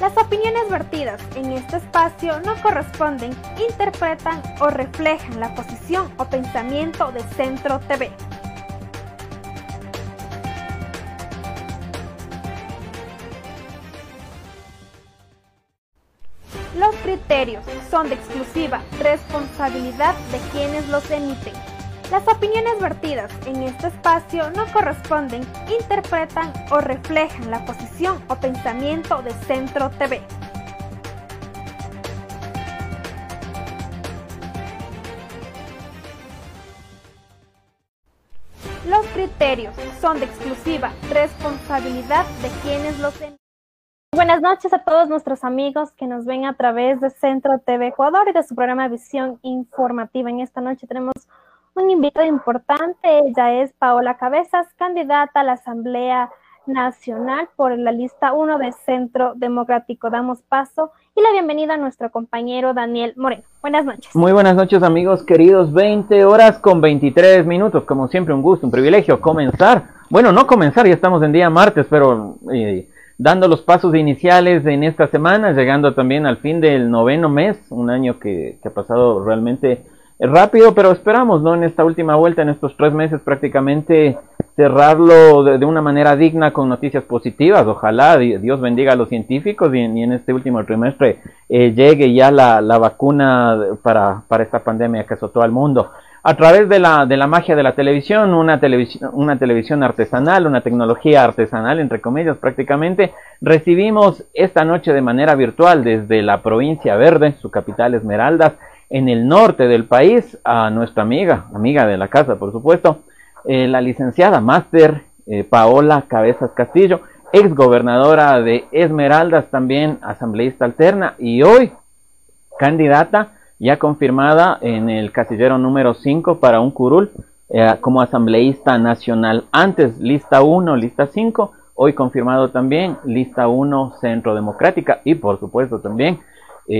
Las opiniones vertidas en este espacio no corresponden, interpretan o reflejan la posición o pensamiento de Centro TV. Los criterios son de exclusiva responsabilidad de quienes los emiten. Las opiniones vertidas en este espacio no corresponden, interpretan o reflejan la posición o pensamiento de Centro TV. Los criterios son de exclusiva responsabilidad de quienes los emiten. Buenas noches a todos nuestros amigos que nos ven a través de Centro TV Ecuador y de su programa Visión Informativa. En esta noche tenemos un invitado importante, ella es Paola Cabezas, candidata a la Asamblea Nacional por la lista 1 de Centro Democrático. Damos paso y la bienvenida a nuestro compañero Daniel Moreno. Buenas noches. Muy buenas noches amigos queridos, 20 horas con 23 minutos, como siempre un gusto, un privilegio comenzar. Bueno, no comenzar, ya estamos en día martes, pero eh, dando los pasos iniciales en esta semana, llegando también al fin del noveno mes, un año que, que ha pasado realmente rápido, pero esperamos, ¿no? En esta última vuelta, en estos tres meses, prácticamente cerrarlo de, una manera digna con noticias positivas. Ojalá Dios bendiga a los científicos y en, este último trimestre eh, llegue ya la, vacuna para, para, esta pandemia que azotó al mundo. A través de la, de la magia de la televisión, una televisión, una televisión artesanal, una tecnología artesanal, entre comillas, prácticamente, recibimos esta noche de manera virtual desde la provincia verde, su capital Esmeraldas, en el norte del país a nuestra amiga, amiga de la casa, por supuesto, eh, la licenciada máster eh, Paola Cabezas Castillo, ex gobernadora de Esmeraldas, también asambleísta alterna y hoy candidata ya confirmada en el casillero número 5 para un curul eh, como asambleísta nacional. Antes lista 1, lista 5, hoy confirmado también lista 1 Centro Democrática y por supuesto también eh,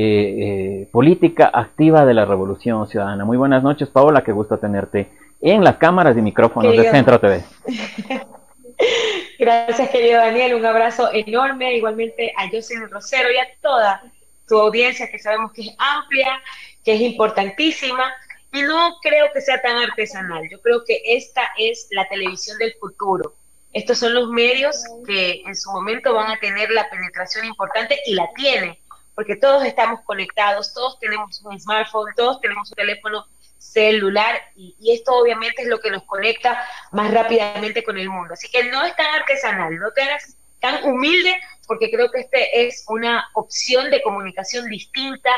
eh, política activa de la Revolución Ciudadana. Muy buenas noches, Paola, qué gusto tenerte en las cámaras y micrófonos de Centro TV. Gracias, querido Daniel, un abrazo enorme, igualmente a Jocelyn Rosero y a toda tu audiencia que sabemos que es amplia, que es importantísima y no creo que sea tan artesanal. Yo creo que esta es la televisión del futuro. Estos son los medios que en su momento van a tener la penetración importante y la tiene porque todos estamos conectados, todos tenemos un smartphone, todos tenemos un teléfono celular y, esto obviamente es lo que nos conecta más rápidamente con el mundo. Así que no es tan artesanal, no te hagas tan humilde, porque creo que este es una opción de comunicación distinta,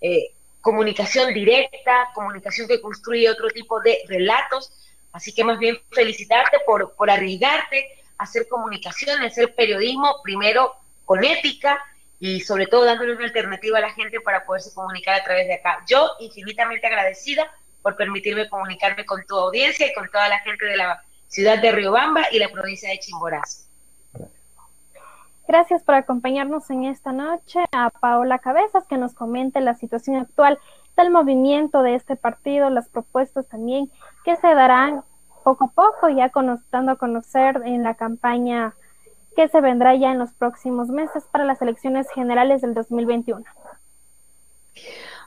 eh, comunicación directa, comunicación que construye otro tipo de relatos. Así que más bien felicitarte por, por arriesgarte a hacer comunicación, a hacer periodismo, primero con ética, y sobre todo dándole una alternativa a la gente para poderse comunicar a través de acá. Yo infinitamente agradecida por permitirme comunicarme con tu audiencia y con toda la gente de la ciudad de Riobamba y la provincia de Chimborazo. Gracias por acompañarnos en esta noche a Paola Cabezas que nos comente la situación actual del movimiento de este partido, las propuestas también que se darán poco a poco, ya dando a conocer en la campaña que se vendrá ya en los próximos meses para las elecciones generales del 2021.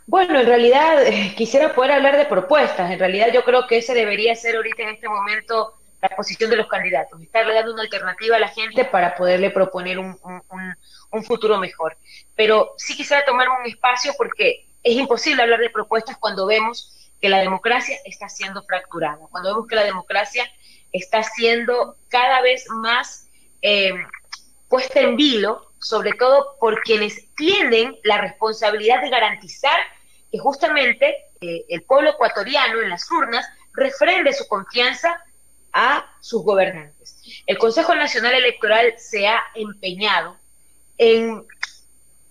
Bueno, en realidad eh, quisiera poder hablar de propuestas. En realidad yo creo que ese debería ser ahorita en este momento la posición de los candidatos, estarle dando una alternativa a la gente para poderle proponer un, un futuro mejor. Pero sí quisiera tomar un espacio porque es imposible hablar de propuestas cuando vemos que la democracia está siendo fracturada, cuando vemos que la democracia está siendo cada vez más eh, puesta en vilo, sobre todo por quienes tienen la responsabilidad de garantizar que justamente eh, el pueblo ecuatoriano en las urnas refrende su confianza a sus gobernantes. El Consejo Nacional Electoral se ha empeñado en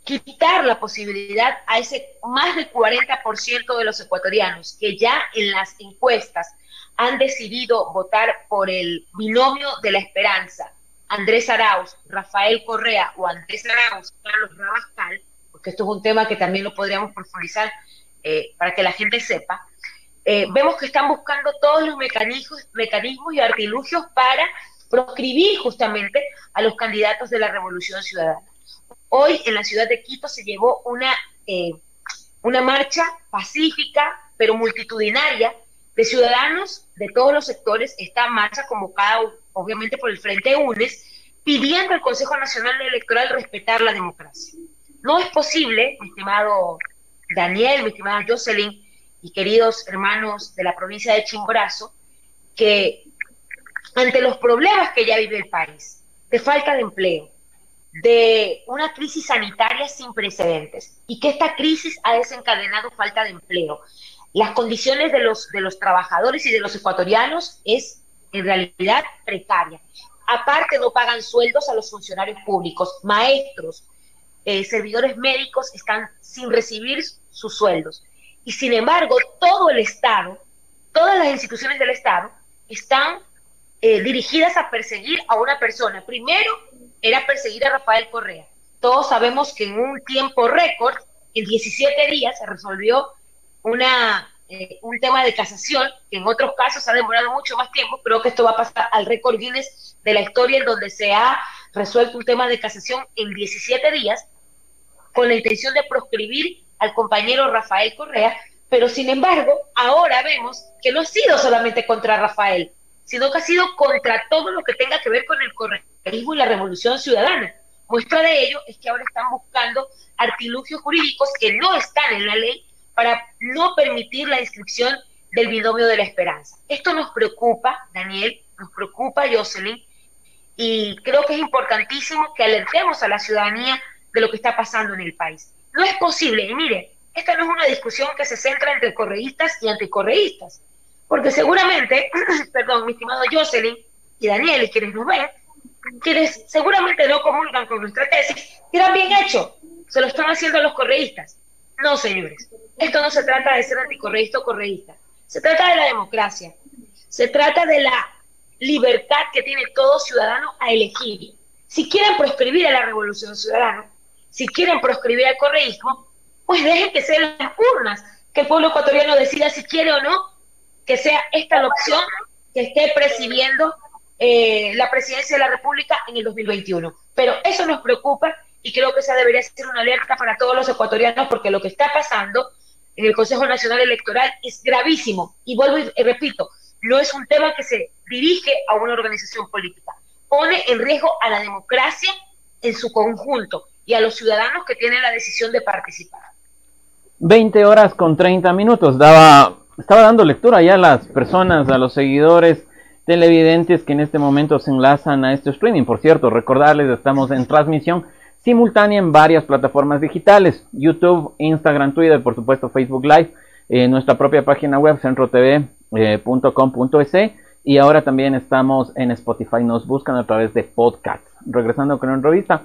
quitar la posibilidad a ese más del 40% de los ecuatorianos que ya en las encuestas han decidido votar por el binomio de la esperanza, Andrés Arauz, Rafael Correa o Andrés Arauz, Carlos Rabascal, porque esto es un tema que también lo podríamos profundizar eh, para que la gente sepa, eh, vemos que están buscando todos los mecanismos, mecanismos y artilugios para proscribir justamente a los candidatos de la Revolución Ciudadana. Hoy en la ciudad de Quito se llevó una, eh, una marcha pacífica, pero multitudinaria, de ciudadanos de todos los sectores, esta marcha convocada obviamente por el Frente UNES, pidiendo al Consejo Nacional Electoral respetar la democracia. No es posible, mi estimado Daniel, mi estimada Jocelyn y queridos hermanos de la provincia de Chimborazo, que ante los problemas que ya vive el país, de falta de empleo, de una crisis sanitaria sin precedentes y que esta crisis ha desencadenado falta de empleo. Las condiciones de los, de los trabajadores y de los ecuatorianos es en realidad precaria. Aparte no pagan sueldos a los funcionarios públicos, maestros, eh, servidores médicos están sin recibir sus sueldos. Y sin embargo, todo el Estado, todas las instituciones del Estado están eh, dirigidas a perseguir a una persona. Primero, era perseguir a Rafael Correa. Todos sabemos que en un tiempo récord, en 17 días, se resolvió una, eh, un tema de casación, que en otros casos ha demorado mucho más tiempo. Creo que esto va a pasar al récord Guinness de la historia en donde se ha resuelto un tema de casación en 17 días con la intención de proscribir al compañero Rafael Correa, pero sin embargo, ahora vemos que no ha sido solamente contra Rafael, sino que ha sido contra todo lo que tenga que ver con el correísmo y la revolución ciudadana. Muestra de ello es que ahora están buscando artilugios jurídicos que no están en la ley para no permitir la inscripción del binomio de la esperanza. Esto nos preocupa, Daniel, nos preocupa, Jocelyn, y creo que es importantísimo que alertemos a la ciudadanía de lo que está pasando en el país. No es posible, y mire, esta no es una discusión que se centra entre correístas y anticorreístas. Porque seguramente, perdón, mi estimado Jocelyn y Daniel y quienes nos ven, quienes seguramente no comulgan con nuestra tesis, dirán bien hecho, se lo están haciendo los correístas. No, señores, esto no se trata de ser anticorreísta o correísta, se trata de la democracia, se trata de la libertad que tiene todo ciudadano a elegir. Si quieren proscribir a la revolución ciudadana, si quieren proscribir al correísmo, pues dejen que sean las urnas, que el pueblo ecuatoriano decida si quiere o no que sea esta la opción que esté presidiendo eh, la presidencia de la República en el 2021. Pero eso nos preocupa y creo que esa debería ser una alerta para todos los ecuatorianos porque lo que está pasando en el Consejo Nacional Electoral es gravísimo. Y vuelvo y repito, no es un tema que se dirige a una organización política. Pone en riesgo a la democracia en su conjunto y a los ciudadanos que tienen la decisión de participar. 20 horas con 30 minutos. Daba estaba dando lectura ya a las personas, a los seguidores televidentes que en este momento se enlazan a este streaming. Por cierto, recordarles, estamos en transmisión simultánea en varias plataformas digitales, YouTube, Instagram, Twitter, por supuesto Facebook Live, en nuestra propia página web centrotv.com.es eh, y ahora también estamos en Spotify, nos buscan a través de podcast. Regresando con una revista.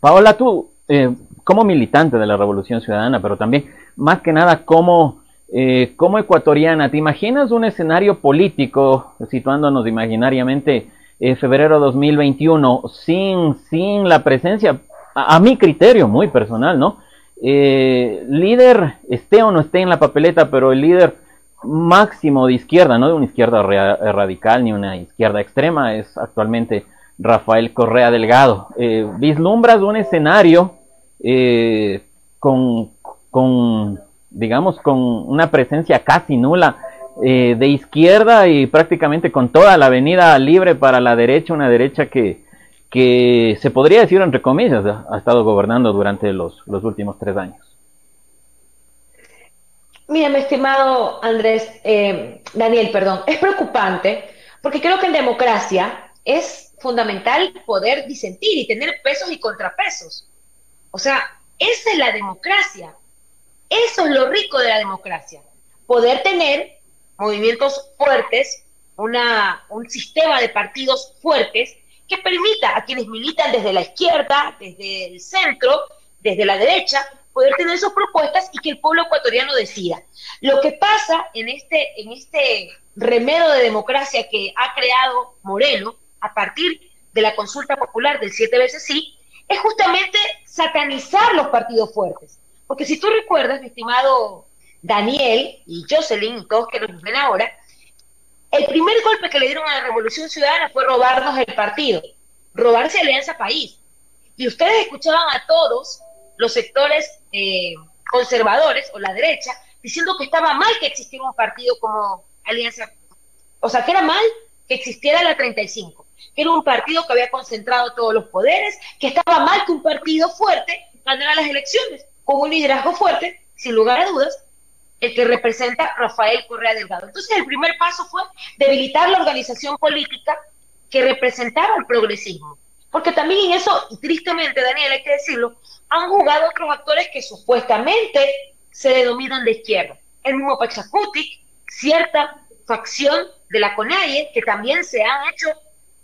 Paola, tú, eh, como militante de la Revolución Ciudadana, pero también más que nada como eh, como ecuatoriana, ¿te imaginas un escenario político, situándonos imaginariamente en eh, febrero 2021, sin, sin la presencia, a, mi criterio muy personal, ¿no? Eh, líder, esté o no esté en la papeleta, pero el líder máximo de izquierda, no de una izquierda radical ni una izquierda extrema, es actualmente Rafael Correa Delgado. vislumbras un escenario con, con digamos, con una presencia casi nula eh, de izquierda y prácticamente con toda la avenida libre para la derecha, una derecha que, que se podría decir entre comillas ha estado gobernando durante los, los últimos tres años. Mira, mi estimado Andrés, eh, Daniel, perdón, es preocupante porque creo que en democracia es fundamental poder disentir y tener pesos y contrapesos. O sea, esa es la democracia. Eso es lo rico de la democracia. Poder tener movimientos fuertes, una, un sistema de partidos fuertes que permita a quienes militan desde la izquierda, desde el centro, desde la derecha, poder tener sus propuestas y que el pueblo ecuatoriano decida. Lo que pasa en este, en este remedio de democracia que ha creado Moreno a partir de la consulta popular del siete veces sí, es justamente satanizar los partidos fuertes. Porque si tú recuerdas, mi estimado Daniel y Jocelyn y todos que nos ven ahora, el primer golpe que le dieron a la Revolución Ciudadana fue robarnos el partido, robarse Alianza País. Y ustedes escuchaban a todos los sectores eh, conservadores o la derecha diciendo que estaba mal que existiera un partido como Alianza, o sea, que era mal que existiera la 35, que era un partido que había concentrado todos los poderes, que estaba mal que un partido fuerte ganara las elecciones, con un liderazgo fuerte, sin lugar a dudas, el que representa Rafael Correa Delgado. Entonces el primer paso fue debilitar la organización política que representaba el progresismo. Porque también en eso, tristemente, Daniel, hay que decirlo, han jugado otros actores que supuestamente se denominan de izquierda. El mismo Pachacutic, cierta facción de la CONAIE, que también se han hecho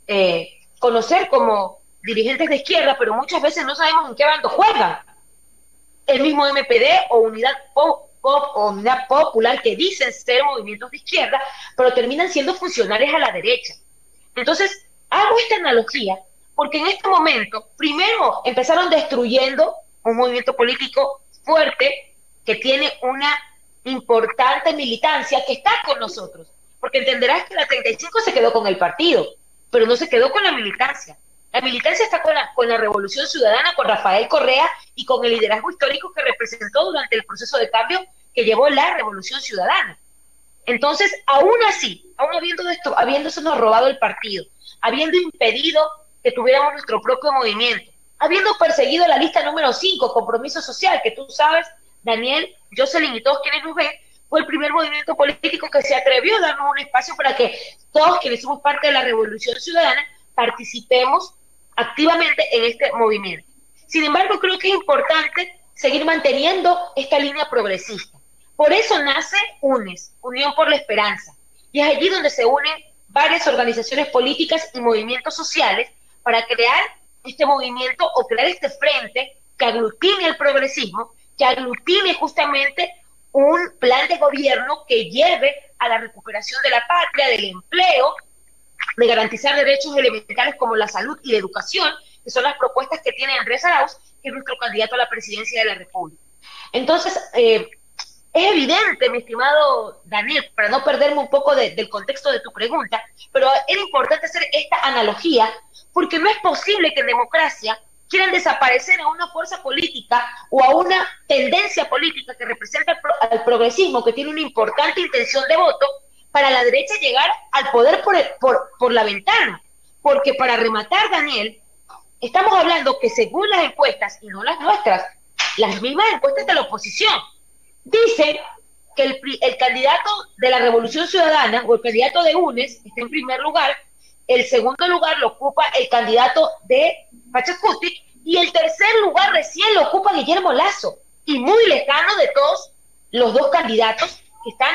eh, conocer como dirigentes de izquierda, pero muchas veces no sabemos en qué bando juegan. El mismo MPD o Unidad Pop o Unidad Popular que dicen ser movimientos de izquierda, pero terminan siendo funcionales a la derecha. Entonces, hago esta analogía porque en este momento, primero, empezaron destruyendo un movimiento político fuerte que tiene una importante militancia que está con nosotros. Porque entenderás que la 35 se quedó con el partido, pero no se quedó con la militancia. La militancia está con la, con la Revolución Ciudadana, con Rafael Correa y con el liderazgo histórico que representó durante el proceso de cambio que llevó la Revolución Ciudadana. Entonces, aún así, aún habiendo esto, habiéndosenos robado el partido, habiendo impedido que tuviéramos nuestro propio movimiento, habiendo perseguido la lista número 5, compromiso social, que tú sabes, Daniel, Jocelyn y todos quienes nos ven, fue el primer movimiento político que se atrevió a darnos un espacio para que todos quienes somos parte de la Revolución Ciudadana participemos activamente en este movimiento. Sin embargo, creo que es importante seguir manteniendo esta línea progresista. Por eso nace UNES, Unión por la Esperanza, y es allí donde se unen varias organizaciones políticas y movimientos sociales para crear este movimiento o crear este frente que aglutine el progresismo, que aglutine justamente un plan de gobierno que lleve a la recuperación de la patria, del empleo, de garantizar derechos elementales como la salud y la educación, que son las propuestas que tiene Andrés Arauz, que es nuestro candidato a la presidencia de la República. Entonces, eh, es evidente, mi estimado Daniel, para no perderme un poco del contexto de tu pregunta, pero era importante hacer esta analogía porque no es posible que en democracia quieran desaparecer a una fuerza política o a una tendencia política que representa al progresismo, que tiene una importante intención de voto, para la derecha llegar al poder por, la ventana. Porque para rematar, Daniel, estamos hablando que según las encuestas, y no las nuestras, las mismas encuestas de la oposición, dicen que el, el, candidato de la Revolución Ciudadana o el candidato de UNES está en primer lugar, el segundo lugar lo ocupa el candidato de Pachacutic y el tercer lugar recién lo ocupa Guillermo Lazo y muy lejano de todos los dos candidatos que están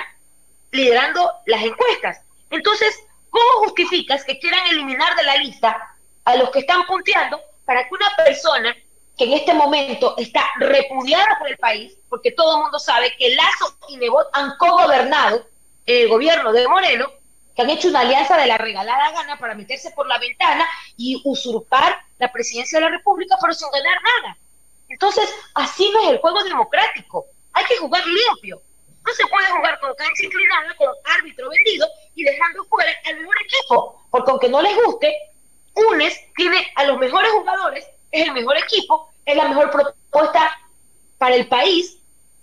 liderando las encuestas. Entonces, ¿cómo justificas que quieran eliminar de la lista a los que están punteando para que una persona que en este momento está repudiada por el país, porque todo el mundo sabe que Lazo y Nebot han co-gobernado el gobierno de Moreno, que han hecho una alianza de la regalada gana para meterse por la ventana y usurpar la presidencia de la República, pero sin ganar nada. Entonces, así no es el juego democrático. Hay que jugar limpio. No se puede jugar con cancha inclinada, con árbitro vendido y dejando fuera al mejor equipo. Porque aunque no les guste, UNES tiene a los mejores jugadores, es el mejor equipo, es la mejor propuesta para el país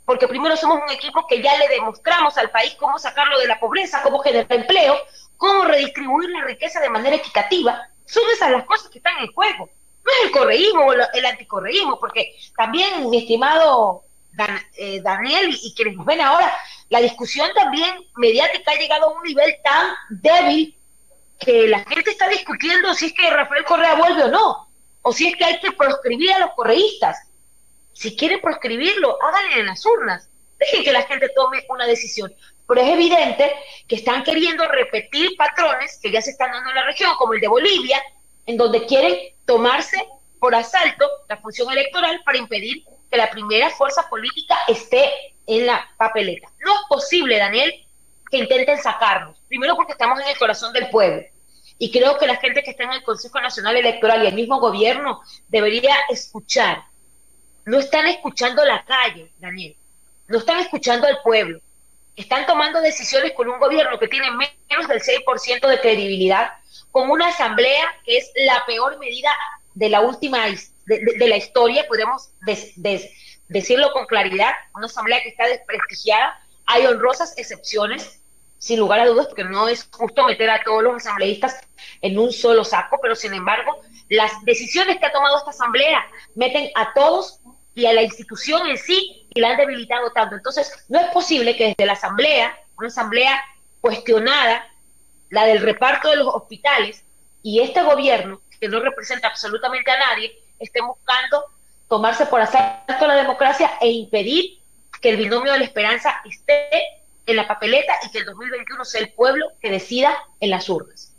porque primero somos un equipo que ya le demostramos al país cómo sacarlo de la pobreza, cómo generar empleo, cómo redistribuir la riqueza de manera equitativa. Son esas las cosas que están en juego. No es el correísmo o el anticorreísmo, porque también, mi estimado eh, Daniel y, quienes nos ven ahora, la discusión también mediática ha llegado a un nivel tan débil que la gente está discutiendo si es que Rafael Correa vuelve o no, o si es que hay que proscribir a los correístas. Si quieren proscribirlo, háganlo en las urnas. Dejen que la gente tome una decisión. Pero es evidente que están queriendo repetir patrones que ya se están dando en la región, como el de Bolivia, en donde quieren tomarse por asalto la función electoral para impedir que la primera fuerza política esté en la papeleta. No es posible, Daniel, que intenten sacarnos. Primero porque estamos en el corazón del pueblo. Y creo que la gente que está en el Consejo Nacional Electoral y el mismo gobierno debería escuchar. No están escuchando la calle, Daniel. No están escuchando al pueblo. Están tomando decisiones con un gobierno que tiene menos del 6% de credibilidad, con una asamblea que es la peor medida de la última de, la historia, podemos decirlo con claridad, una asamblea que está desprestigiada. Hay honrosas excepciones, sin lugar a dudas, porque no es justo meter a todos los asambleístas en un solo saco, pero sin embargo, las decisiones que ha tomado esta asamblea meten a todos y a la institución en sí y la han debilitado tanto. Entonces, no es posible que desde la asamblea, una asamblea cuestionada, la del reparto de los hospitales, y este gobierno, que no representa absolutamente a nadie, estén buscando tomarse por asalto la democracia e impedir que el binomio de la esperanza esté en la papeleta y que el 2021 sea el pueblo que decida en las urnas.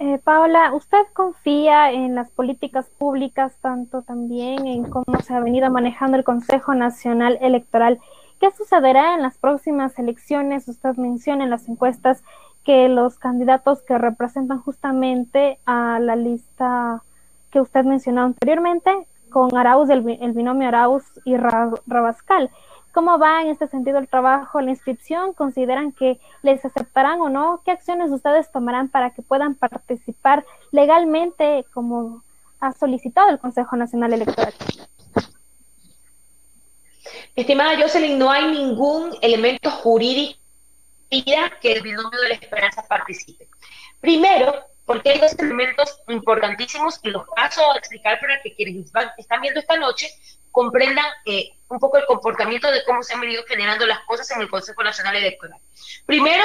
Eh, Paola, ¿usted confía en las políticas públicas, tanto también en cómo se ha venido manejando el Consejo Nacional Electoral? ¿Qué sucederá en las próximas elecciones? Usted menciona en las encuestas que los candidatos que representan justamente a la lista que usted mencionó anteriormente, con Arauz, el, binomio Arauz y Rabascal. ¿Cómo va en este sentido el trabajo, la inscripción? ¿Consideran que les aceptarán o no? ¿Qué acciones ustedes tomarán para que puedan participar legalmente como ha solicitado el Consejo Nacional Electoral? Estimada Jocelyn, no hay ningún elemento jurídico que el binomio de la esperanza participe. Primero, porque hay dos elementos importantísimos y los paso a explicar para que quienes están viendo esta noche comprendan eh, un poco el comportamiento de cómo se han venido generando las cosas en el Consejo Nacional Electoral. Primero,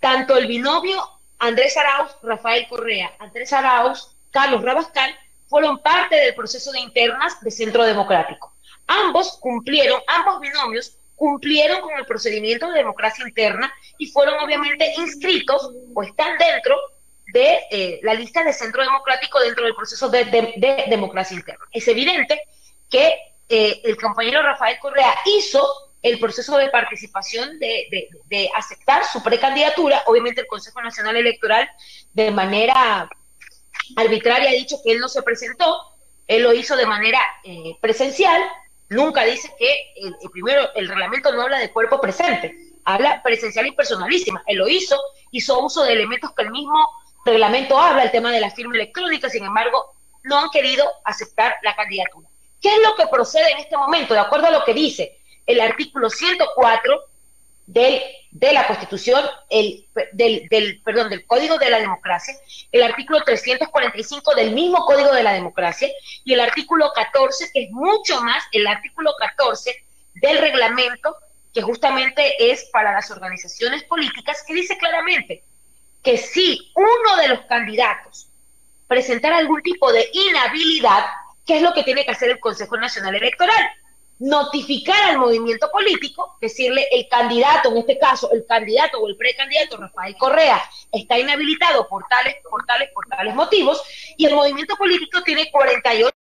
tanto el binomio Andrés Arauz, Rafael Correa, Andrés Arauz, Carlos Rabascal, fueron parte del proceso de internas de Centro Democrático. Ambos cumplieron, ambos binomios cumplieron con el procedimiento de democracia interna y fueron obviamente inscritos o están dentro de eh, la lista de centro democrático dentro del proceso de, democracia interna. Es evidente que eh, el compañero Rafael Correa hizo el proceso de participación de, aceptar su precandidatura. Obviamente el Consejo Nacional Electoral de manera arbitraria ha dicho que él no se presentó, él lo hizo de manera eh, presencial nunca dice que el, primero el reglamento no habla de cuerpo presente, habla presencial y personalísima. Él lo hizo, hizo uso de elementos que el mismo reglamento habla, el tema de la firma electrónica, sin embargo, no han querido aceptar la candidatura. ¿Qué es lo que procede en este momento? De acuerdo a lo que dice el artículo 104 del, de la Constitución, el, del, del, perdón, del Código de la Democracia, el artículo 345 del mismo Código de la Democracia y el artículo 14, que es mucho más el artículo 14 del reglamento, que justamente es para las organizaciones políticas, que dice claramente que si uno de los candidatos presentara algún tipo de inhabilidad, ¿qué es lo que tiene que hacer el Consejo Nacional Electoral? Notificar al movimiento político, decirle el candidato, en este caso el candidato o el precandidato Rafael Correa está inhabilitado por tales, por tales, por tales motivos, y el movimiento político tiene 48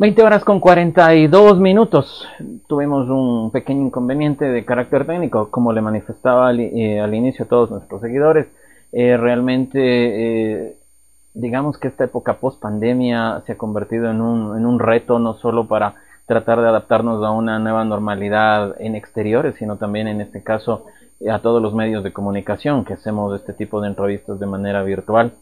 20 horas con 42 minutos. Tuvimos un pequeño inconveniente de carácter técnico, como le manifestaba al, eh, inicio a todos nuestros seguidores. Eh, realmente, eh, digamos que esta época post pandemia se ha convertido en un, en un reto no solo para tratar de adaptarnos a una nueva normalidad en exteriores, sino también en este caso a todos los medios de comunicación que hacemos este tipo de entrevistas de manera virtual.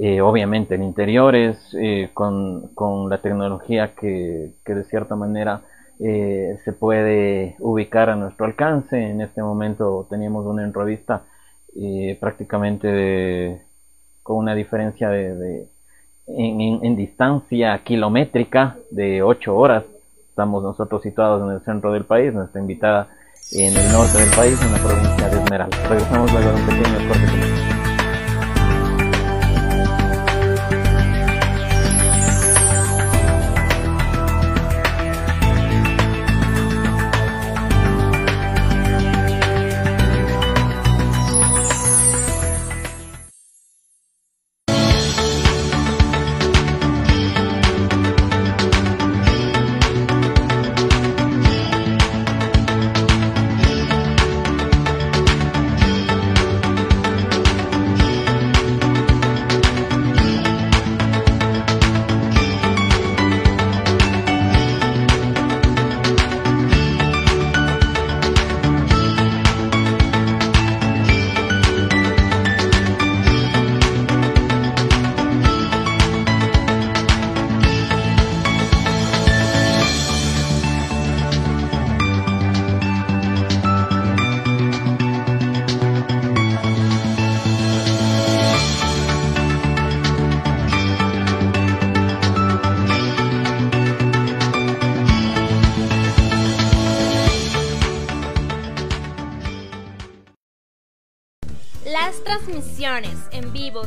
Eh, obviamente en interiores, eh, con, con, la tecnología que, que de cierta manera eh, se puede ubicar a nuestro alcance. En este momento teníamos una entrevista prácticamente con una diferencia de, en, en, distancia kilométrica de 8 horas. Estamos nosotros situados en el centro del país, nuestra invitada en el norte del país, en la provincia de Esmeralda. Regresamos luego de un pequeño corte.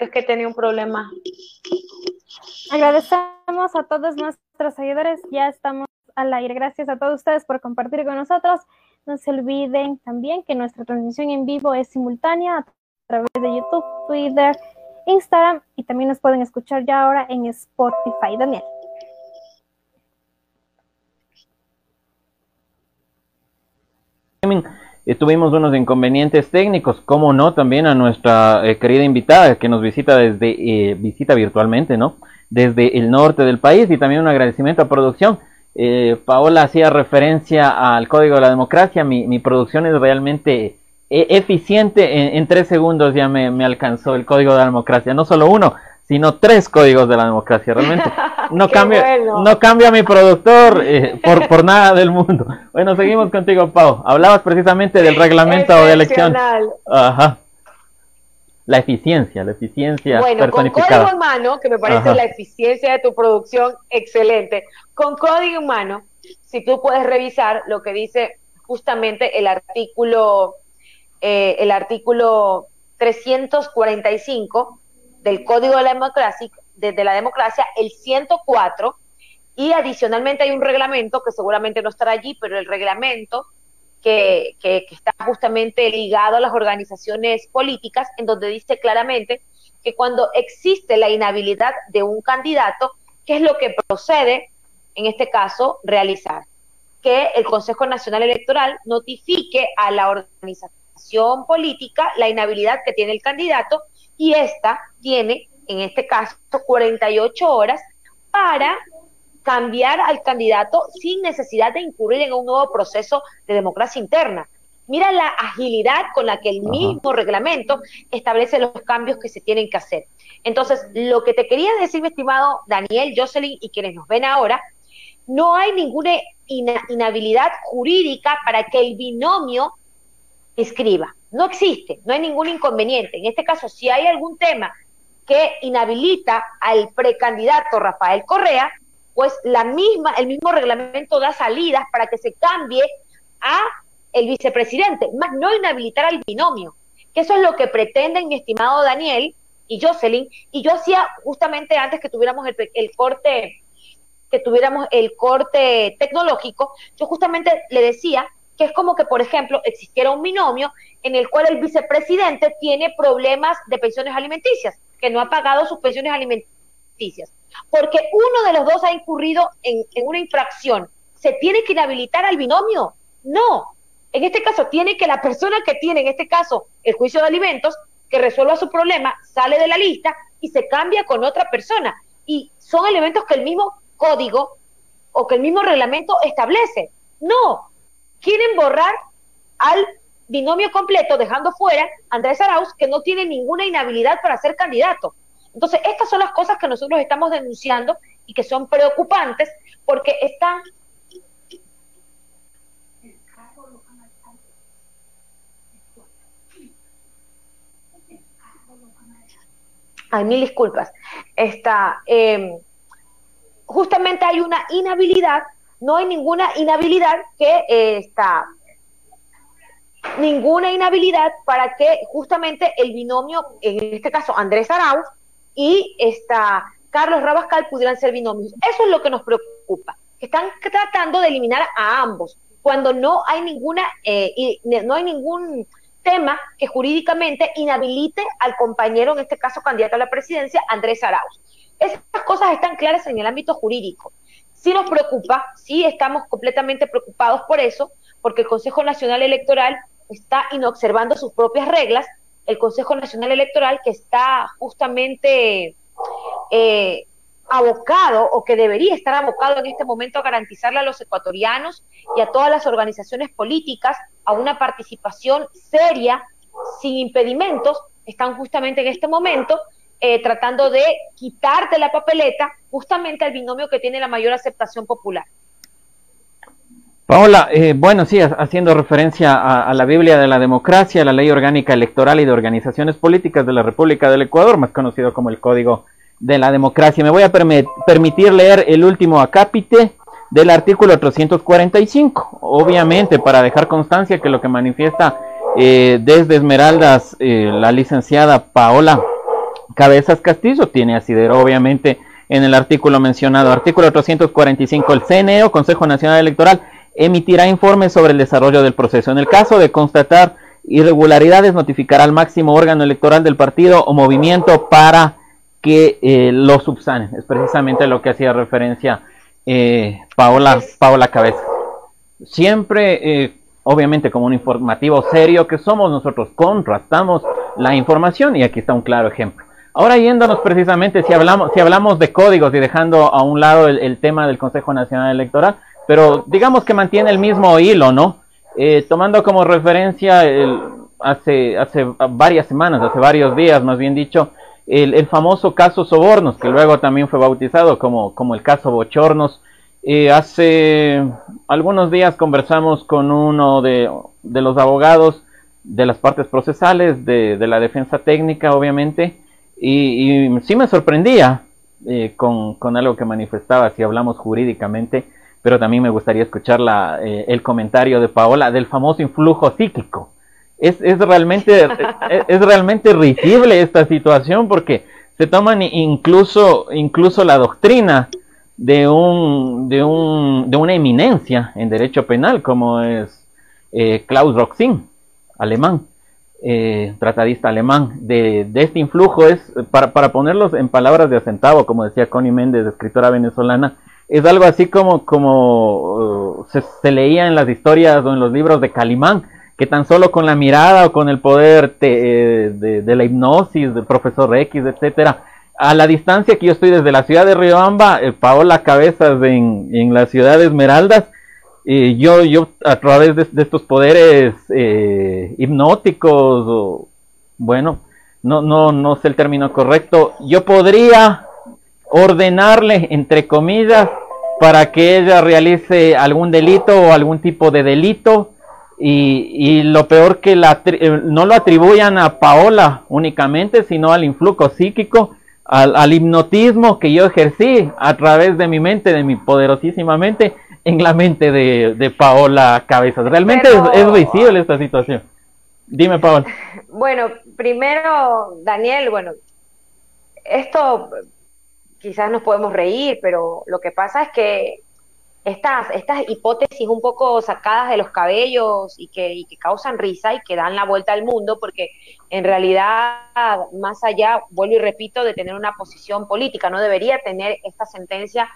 Es que tenía un problema Agradecemos a todos nuestros seguidores, ya estamos al aire. Gracias a todos ustedes por compartir con nosotros. No se olviden también que nuestra transmisión en vivo es simultánea a través de YouTube, Twitter, Instagram y también nos pueden escuchar ya ahora en Spotify. Daniel. Eh, tuvimos unos inconvenientes técnicos, como no, también a nuestra eh, querida invitada que nos visita desde, eh, visita virtualmente, ¿no? Desde el norte del país y también un agradecimiento a producción. Paola hacía referencia al Código de la Democracia, mi, producción es realmente eficiente, en, tres segundos ya me alcanzó el Código de la Democracia, no solo uno, sino tres códigos de la democracia. Realmente no cambia, no cambia mi productor eh, por, por nada del mundo. Bueno, seguimos contigo, Pau. Hablabas precisamente del reglamento de elección. Ajá. La eficiencia, la eficiencia bueno, Con código en mano, que me parece la eficiencia de tu producción excelente. Con código en mano, si tú puedes revisar lo que dice justamente el artículo, eh, el artículo 345 del Código de la Democracia, de, la Democracia, el 104, y adicionalmente hay un reglamento que seguramente no estará allí, pero el reglamento que, que, está justamente ligado a las organizaciones políticas, en donde dice claramente que cuando existe la inhabilidad de un candidato, ¿qué es lo que procede, en este caso, realizar? Que el Consejo Nacional Electoral notifique a la organización política la inhabilidad que tiene el candidato y esta tiene, en este caso, 48 horas para cambiar al candidato sin necesidad de incurrir en un nuevo proceso de democracia interna. Mira la agilidad con la que el mismo reglamento establece los cambios que se tienen que hacer. Entonces, lo que te quería decir, mi estimado Daniel, Jocelyn y quienes nos ven ahora, no hay ninguna inhabilidad jurídica para que el binomio escriba. No existe, no hay ningún inconveniente. En este caso, si hay algún tema que inhabilita al precandidato Rafael Correa, pues la misma, el mismo reglamento da salidas para que se cambie a el vicepresidente, más no inhabilitar al binomio, que eso es lo que pretenden mi estimado Daniel y Jocelyn, y yo hacía justamente antes que tuviéramos el, el corte, que tuviéramos el corte tecnológico, yo justamente le decía que es como que, por ejemplo, existiera un binomio en el cual el vicepresidente tiene problemas de pensiones alimenticias, que no ha pagado sus pensiones alimenticias, porque uno de los dos ha incurrido en, una infracción. ¿Se tiene que inhabilitar al binomio? No. En este caso, tiene que la persona que tiene, en este caso, el juicio de alimentos, que resuelva su problema, sale de la lista y se cambia con otra persona. Y son elementos que el mismo código o que el mismo reglamento establece. No, quieren borrar al binomio completo, dejando fuera Andrés Arauz, que no tiene ninguna inhabilidad para ser candidato. Entonces, estas son las cosas que nosotros estamos denunciando y que son preocupantes porque están... Ay, mil disculpas. Está, em, justamente hay una inhabilidad, no hay ninguna inhabilidad que eh, está ninguna inhabilidad para que justamente el binomio, en este caso Andrés Arauz y esta Carlos Rabascal pudieran ser binomios. Eso es lo que nos preocupa, que están tratando de eliminar a ambos, cuando no hay ninguna, eh, no hay ningún tema que jurídicamente inhabilite al compañero, en este caso candidato a la presidencia, Andrés Arauz. Esas cosas están claras en el ámbito jurídico. Sí nos preocupa, sí estamos completamente preocupados por eso, porque el Consejo Nacional Electoral está inobservando sus propias reglas, el Consejo Nacional Electoral que está justamente eh, abocado o que debería estar abocado en este momento a garantizarle a los ecuatorianos y a todas las organizaciones políticas a una participación seria, sin impedimentos, están justamente en este momento eh, tratando de quitar de la papeleta justamente el binomio que tiene la mayor aceptación popular. Paola, eh, bueno, sí, haciendo referencia a, la Biblia de la democracia, la ley orgánica electoral y de organizaciones políticas de la República del Ecuador, más conocido como el Código de la Democracia. Me voy a permitir leer el último acápite del artículo 345, obviamente para dejar constancia que lo que manifiesta eh, desde Esmeraldas eh, la licenciada Paola Cabezas Castillo tiene asidero, obviamente, en el artículo mencionado. Artículo 345, el CNE o Consejo Nacional Electoral emitirá informes sobre el desarrollo del proceso. En el caso de constatar irregularidades, notificará al máximo órgano electoral del partido o movimiento para que eh, lo subsanen. Es precisamente lo que hacía referencia eh, Paola, Paola Cabeza. Siempre, eh, obviamente, como un informativo serio que somos nosotros, contrastamos la información y aquí está un claro ejemplo. Ahora yéndonos precisamente, si hablamos, si hablamos de códigos y dejando a un lado el tema del Consejo Nacional Electoral, pero digamos que mantiene el mismo hilo, ¿no? Eh, tomando como referencia el, hace, hace varias semanas, hace varios días más bien dicho, el, el, famoso caso Sobornos, que luego también fue bautizado como, como el caso Bochornos. Eh, hace algunos días conversamos con uno de, de, los abogados de las partes procesales, de, de la defensa técnica, obviamente, y, y sí me sorprendía eh, con, con algo que manifestaba, si hablamos jurídicamente, pero también me gustaría escuchar la, eh, el comentario de Paola del famoso influjo psíquico. Es, es realmente, es, realmente risible esta situación porque se toman incluso, incluso la doctrina de, un, de, un, de una eminencia en derecho penal como es eh, Klaus Roxin, alemán, eh, tratadista alemán, de, de, este influjo es, para, para ponerlos en palabras de acentavo, como decía Connie Méndez, escritora venezolana, es algo así como, como uh, se, leía en las historias o en los libros de Calimán, que tan solo con la mirada o con el poder eh, de, la hipnosis del profesor X, etcétera, a la distancia que yo estoy desde la ciudad de Riobamba, eh, Paola Cabezas en, en la ciudad de Esmeraldas, y yo, yo a través de, estos poderes eh, hipnóticos, o, bueno, no, no, no sé el término correcto, yo podría ordenarle, entre comillas, para que ella realice algún delito o algún tipo de delito. Y, lo peor que la, eh, no lo atribuyan a Paola únicamente, sino al influjo psíquico, al, hipnotismo que yo ejercí a través de mi mente, de mi poderosísima mente, en la mente de, Paola Cabezas. Realmente es, visible esta situación. Dime, Paola. Bueno, primero, Daniel, bueno, esto quizás nos podemos reír, pero lo que pasa es que estas, estas hipótesis un poco sacadas de los cabellos y que, y que causan risa y que dan la vuelta al mundo, porque en realidad, más allá, vuelvo y repito, de tener una posición política, no debería tener esta sentencia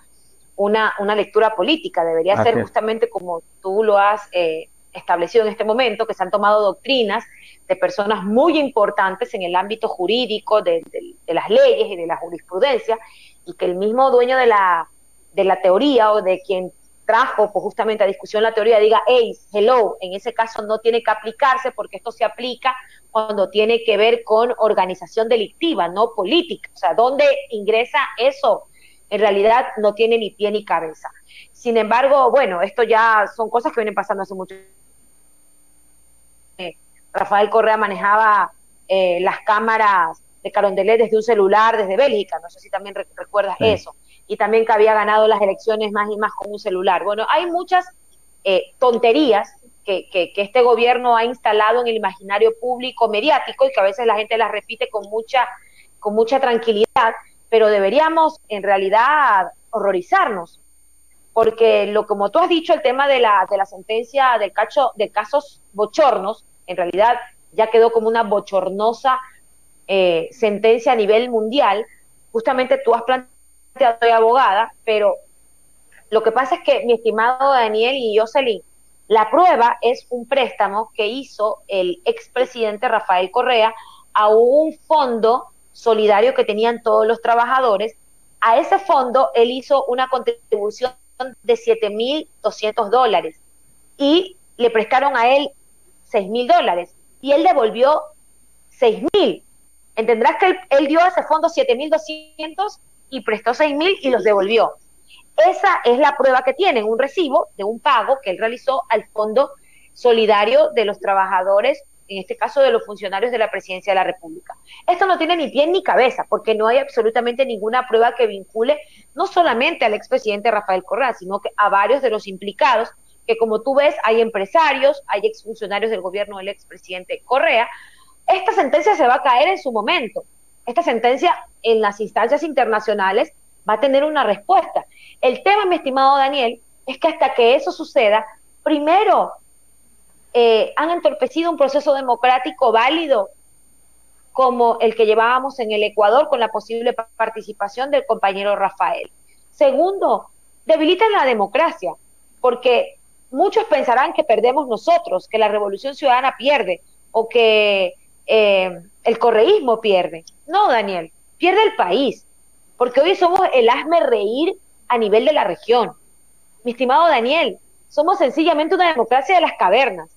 una, una lectura política, debería ser justamente como tú lo has eh, establecido en este momento, que se han tomado doctrinas de personas muy importantes en el ámbito jurídico, de, las leyes y de la jurisprudencia, y que el mismo dueño de la, de la teoría o de quien trajo pues, justamente a discusión la teoría diga, hey, hello, en ese caso no tiene que aplicarse porque esto se aplica cuando tiene que ver con organización delictiva, no política. O sea, ¿dónde ingresa eso? En realidad no tiene ni pie ni cabeza. Sin embargo, bueno, esto ya son cosas que vienen pasando hace mucho tiempo. Rafael Correa manejaba eh, las cámaras de Carondelet desde un celular desde Bélgica, no sé si también recuerdas eso y también que había ganado las elecciones más y más con un celular. Bueno, hay muchas eh, tonterías que, que, este gobierno ha instalado en el imaginario público mediático y que a veces la gente las repite con mucha, con mucha tranquilidad, pero deberíamos en realidad horrorizarnos, porque lo como tú has dicho, el tema de la, de la sentencia del cacho, de casos bochornos, en realidad ya quedó como una bochornosa eh, sentencia a nivel mundial, justamente tú has planteado soy abogada, pero lo que pasa es que mi estimado Daniel y Jocelyn, la prueba es un préstamo que hizo el expresidente Rafael Correa a un fondo solidario que tenían todos los trabajadores. A ese fondo él hizo una contribución de 7.200 dólares y le prestaron a él 6.000 dólares y él devolvió 6.000. Entenderás que él, dio a ese fondo 7.200 y prestó seis mil y los devolvió. Esa es la prueba que tienen, un recibo de un pago que él realizó al Fondo Solidario de los Trabajadores, en este caso de los funcionarios de la Presidencia de la República. Esto no tiene ni pie ni cabeza, porque no hay absolutamente ninguna prueba que vincule no solamente al expresidente Rafael Correa, sino que a varios de los implicados, que como tú ves, hay empresarios, hay exfuncionarios del gobierno del expresidente Correa. Esta sentencia se va a caer en su momento esta sentencia en las instancias internacionales va a tener una respuesta. El tema, mi estimado Daniel, es que hasta que eso suceda, primero eh, han entorpecido un proceso democrático válido como el que llevábamos en el Ecuador con la posible participación del compañero Rafael. Segundo, debilitan la democracia, porque muchos pensarán que perdemos nosotros, que la revolución ciudadana pierde o que eh, el correísmo pierde. No, Daniel, pierde el país, porque hoy somos el hazme reír a nivel de la región. Mi estimado Daniel, somos sencillamente una democracia de las cavernas.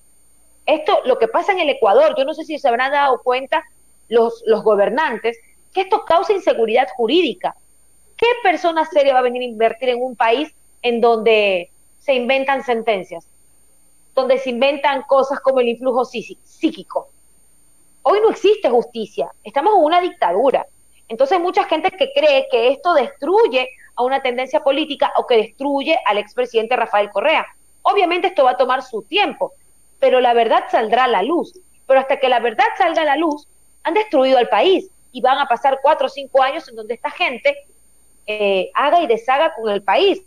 Esto, lo que pasa en el Ecuador, yo no sé si se habrán dado cuenta los, los gobernantes, que esto causa inseguridad jurídica. ¿Qué persona seria va a venir a invertir en un país en donde se inventan sentencias? Donde se inventan cosas como el influjo psíquico, Hoy no existe justicia, estamos en una dictadura. Entonces hay mucha gente que cree que esto destruye a una tendencia política o que destruye al expresidente Rafael Correa. Obviamente esto va a tomar su tiempo, pero la verdad saldrá a la luz. Pero hasta que la verdad salga a la luz, han destruido al país y van a pasar cuatro o cinco años en donde esta gente eh, haga y deshaga con el país.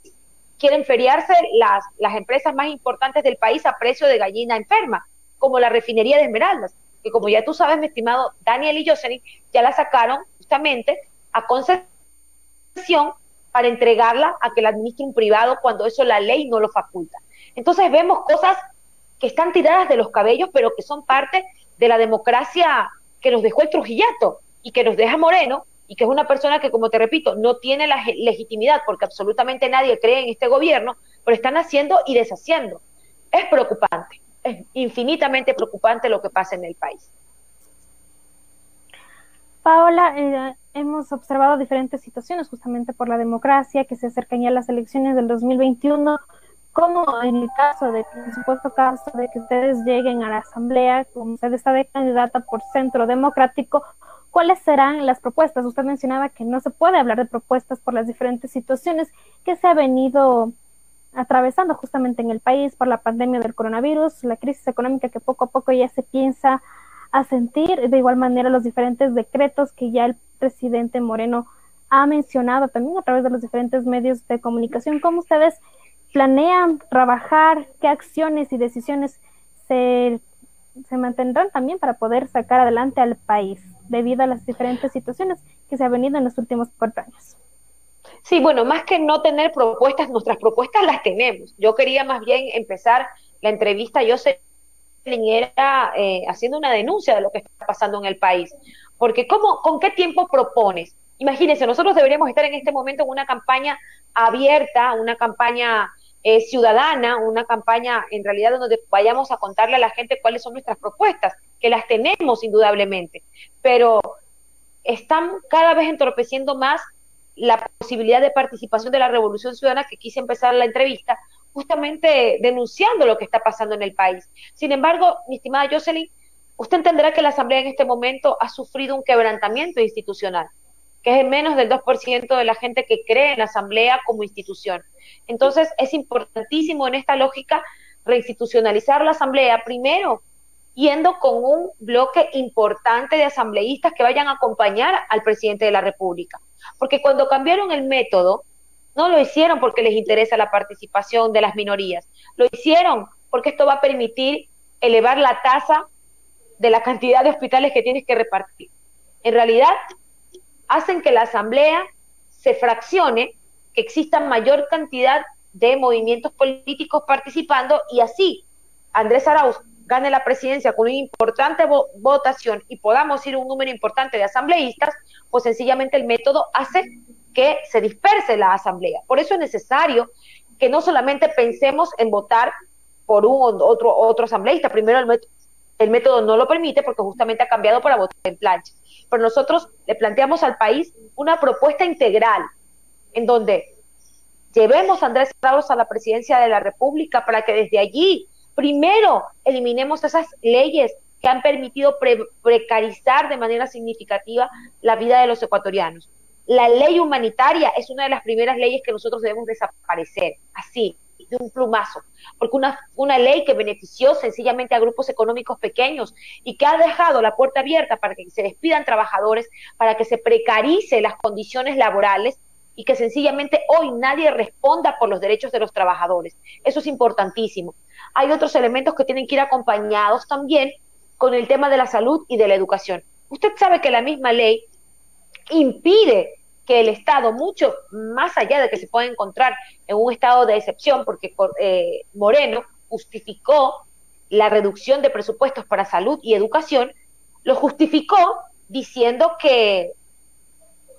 Quieren feriarse las, las empresas más importantes del país a precio de gallina enferma, como la refinería de Esmeraldas que como ya tú sabes, mi estimado Daniel y Jocelyn, ya la sacaron justamente a concesión para entregarla a que la administre un privado cuando eso la ley no lo faculta. Entonces vemos cosas que están tiradas de los cabellos, pero que son parte de la democracia que nos dejó el Trujillato y que nos deja Moreno, y que es una persona que, como te repito, no tiene la legitimidad porque absolutamente nadie cree en este gobierno, pero están haciendo y deshaciendo. Es preocupante es infinitamente preocupante lo que pasa en el país. Paola, eh, hemos observado diferentes situaciones justamente por la democracia que se acercan ya a las elecciones del 2021, como en el caso de, en supuesto caso de que ustedes lleguen a la asamblea, como usted está de candidata por Centro Democrático, ¿cuáles serán las propuestas? Usted mencionaba que no se puede hablar de propuestas por las diferentes situaciones que se ha venido atravesando justamente en el país por la pandemia del coronavirus, la crisis económica que poco a poco ya se piensa a sentir, de igual manera los diferentes decretos que ya el presidente Moreno ha mencionado también a través de los diferentes medios de comunicación. ¿Cómo ustedes planean trabajar? ¿Qué acciones y decisiones se, se mantendrán también para poder sacar adelante al país debido a las diferentes situaciones que se han venido en los últimos cuatro años? Sí, bueno, más que no tener propuestas, nuestras propuestas las tenemos. Yo quería más bien empezar la entrevista yo sé era eh, haciendo una denuncia de lo que está pasando en el país. Porque ¿cómo, ¿con qué tiempo propones? Imagínense, nosotros deberíamos estar en este momento en una campaña abierta, una campaña eh, ciudadana, una campaña en realidad donde vayamos a contarle a la gente cuáles son nuestras propuestas, que las tenemos indudablemente, pero están cada vez entorpeciendo más la posibilidad de participación de la revolución ciudadana que quise empezar la entrevista, justamente denunciando lo que está pasando en el país. Sin embargo, mi estimada Jocelyn, usted entenderá que la Asamblea en este momento ha sufrido un quebrantamiento institucional que es menos del 2% de la gente que cree en la Asamblea como institución. Entonces, es importantísimo en esta lógica reinstitucionalizar la Asamblea, primero yendo con un bloque importante de asambleístas que vayan a acompañar al presidente de la República. Porque cuando cambiaron el método, no lo hicieron porque les interesa la participación de las minorías, lo hicieron porque esto va a permitir elevar la tasa de la cantidad de hospitales que tienes que repartir. En realidad, hacen que la asamblea se fraccione, que exista mayor cantidad de movimientos políticos participando y así Andrés Arauz gane la presidencia con una importante votación y podamos ir un número importante de asambleístas, pues sencillamente el método hace que se disperse la asamblea. Por eso es necesario que no solamente pensemos en votar por un otro, otro asambleísta, primero el el método no lo permite porque justamente ha cambiado para votar en plancha pero nosotros le planteamos al país una propuesta integral en donde llevemos a Andrés Arauz a la presidencia de la República para que desde allí primero eliminemos esas leyes que han permitido precarizar de manera significativa la vida de los ecuatorianos. La ley humanitaria es una de las primeras leyes que nosotros debemos desaparecer, así, de un plumazo, porque una, una ley que benefició sencillamente a grupos económicos pequeños y que ha dejado la puerta abierta para que se despidan trabajadores, para que se precarice las condiciones laborales y que sencillamente hoy nadie responda por los derechos de los trabajadores. Eso es importantísimo. Hay otros elementos que tienen que ir acompañados también con el tema de la salud y de la educación. Usted sabe que la misma ley impide que el Estado, mucho más allá de que se pueda encontrar en un estado de excepción, porque eh, Moreno justificó la reducción de presupuestos para salud y educación, lo justificó diciendo que,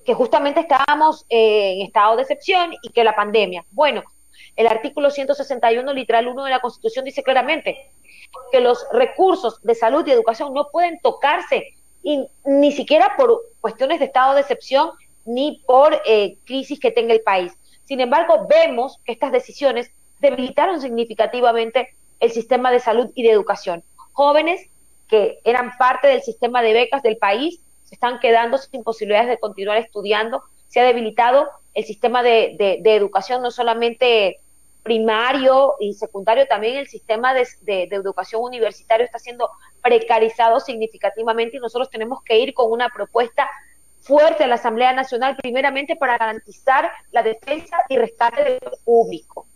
que justamente estábamos eh, en estado de excepción y que la pandemia. Bueno, el artículo 161, literal 1 de la Constitución dice claramente que los recursos de salud y educación no pueden tocarse ni siquiera por cuestiones de estado de excepción ni por eh, crisis que tenga el país. Sin embargo, vemos que estas decisiones debilitaron significativamente el sistema de salud y de educación. Jóvenes que eran parte del sistema de becas del país se están quedando sin posibilidades de continuar estudiando. Se ha debilitado el sistema de, educación, no solamente primario y secundario, también el sistema de, de, educación universitario está siendo precarizado significativamente y nosotros tenemos que ir con una propuesta fuerte a la Asamblea Nacional, primeramente para garantizar la defensa y rescate de lo público.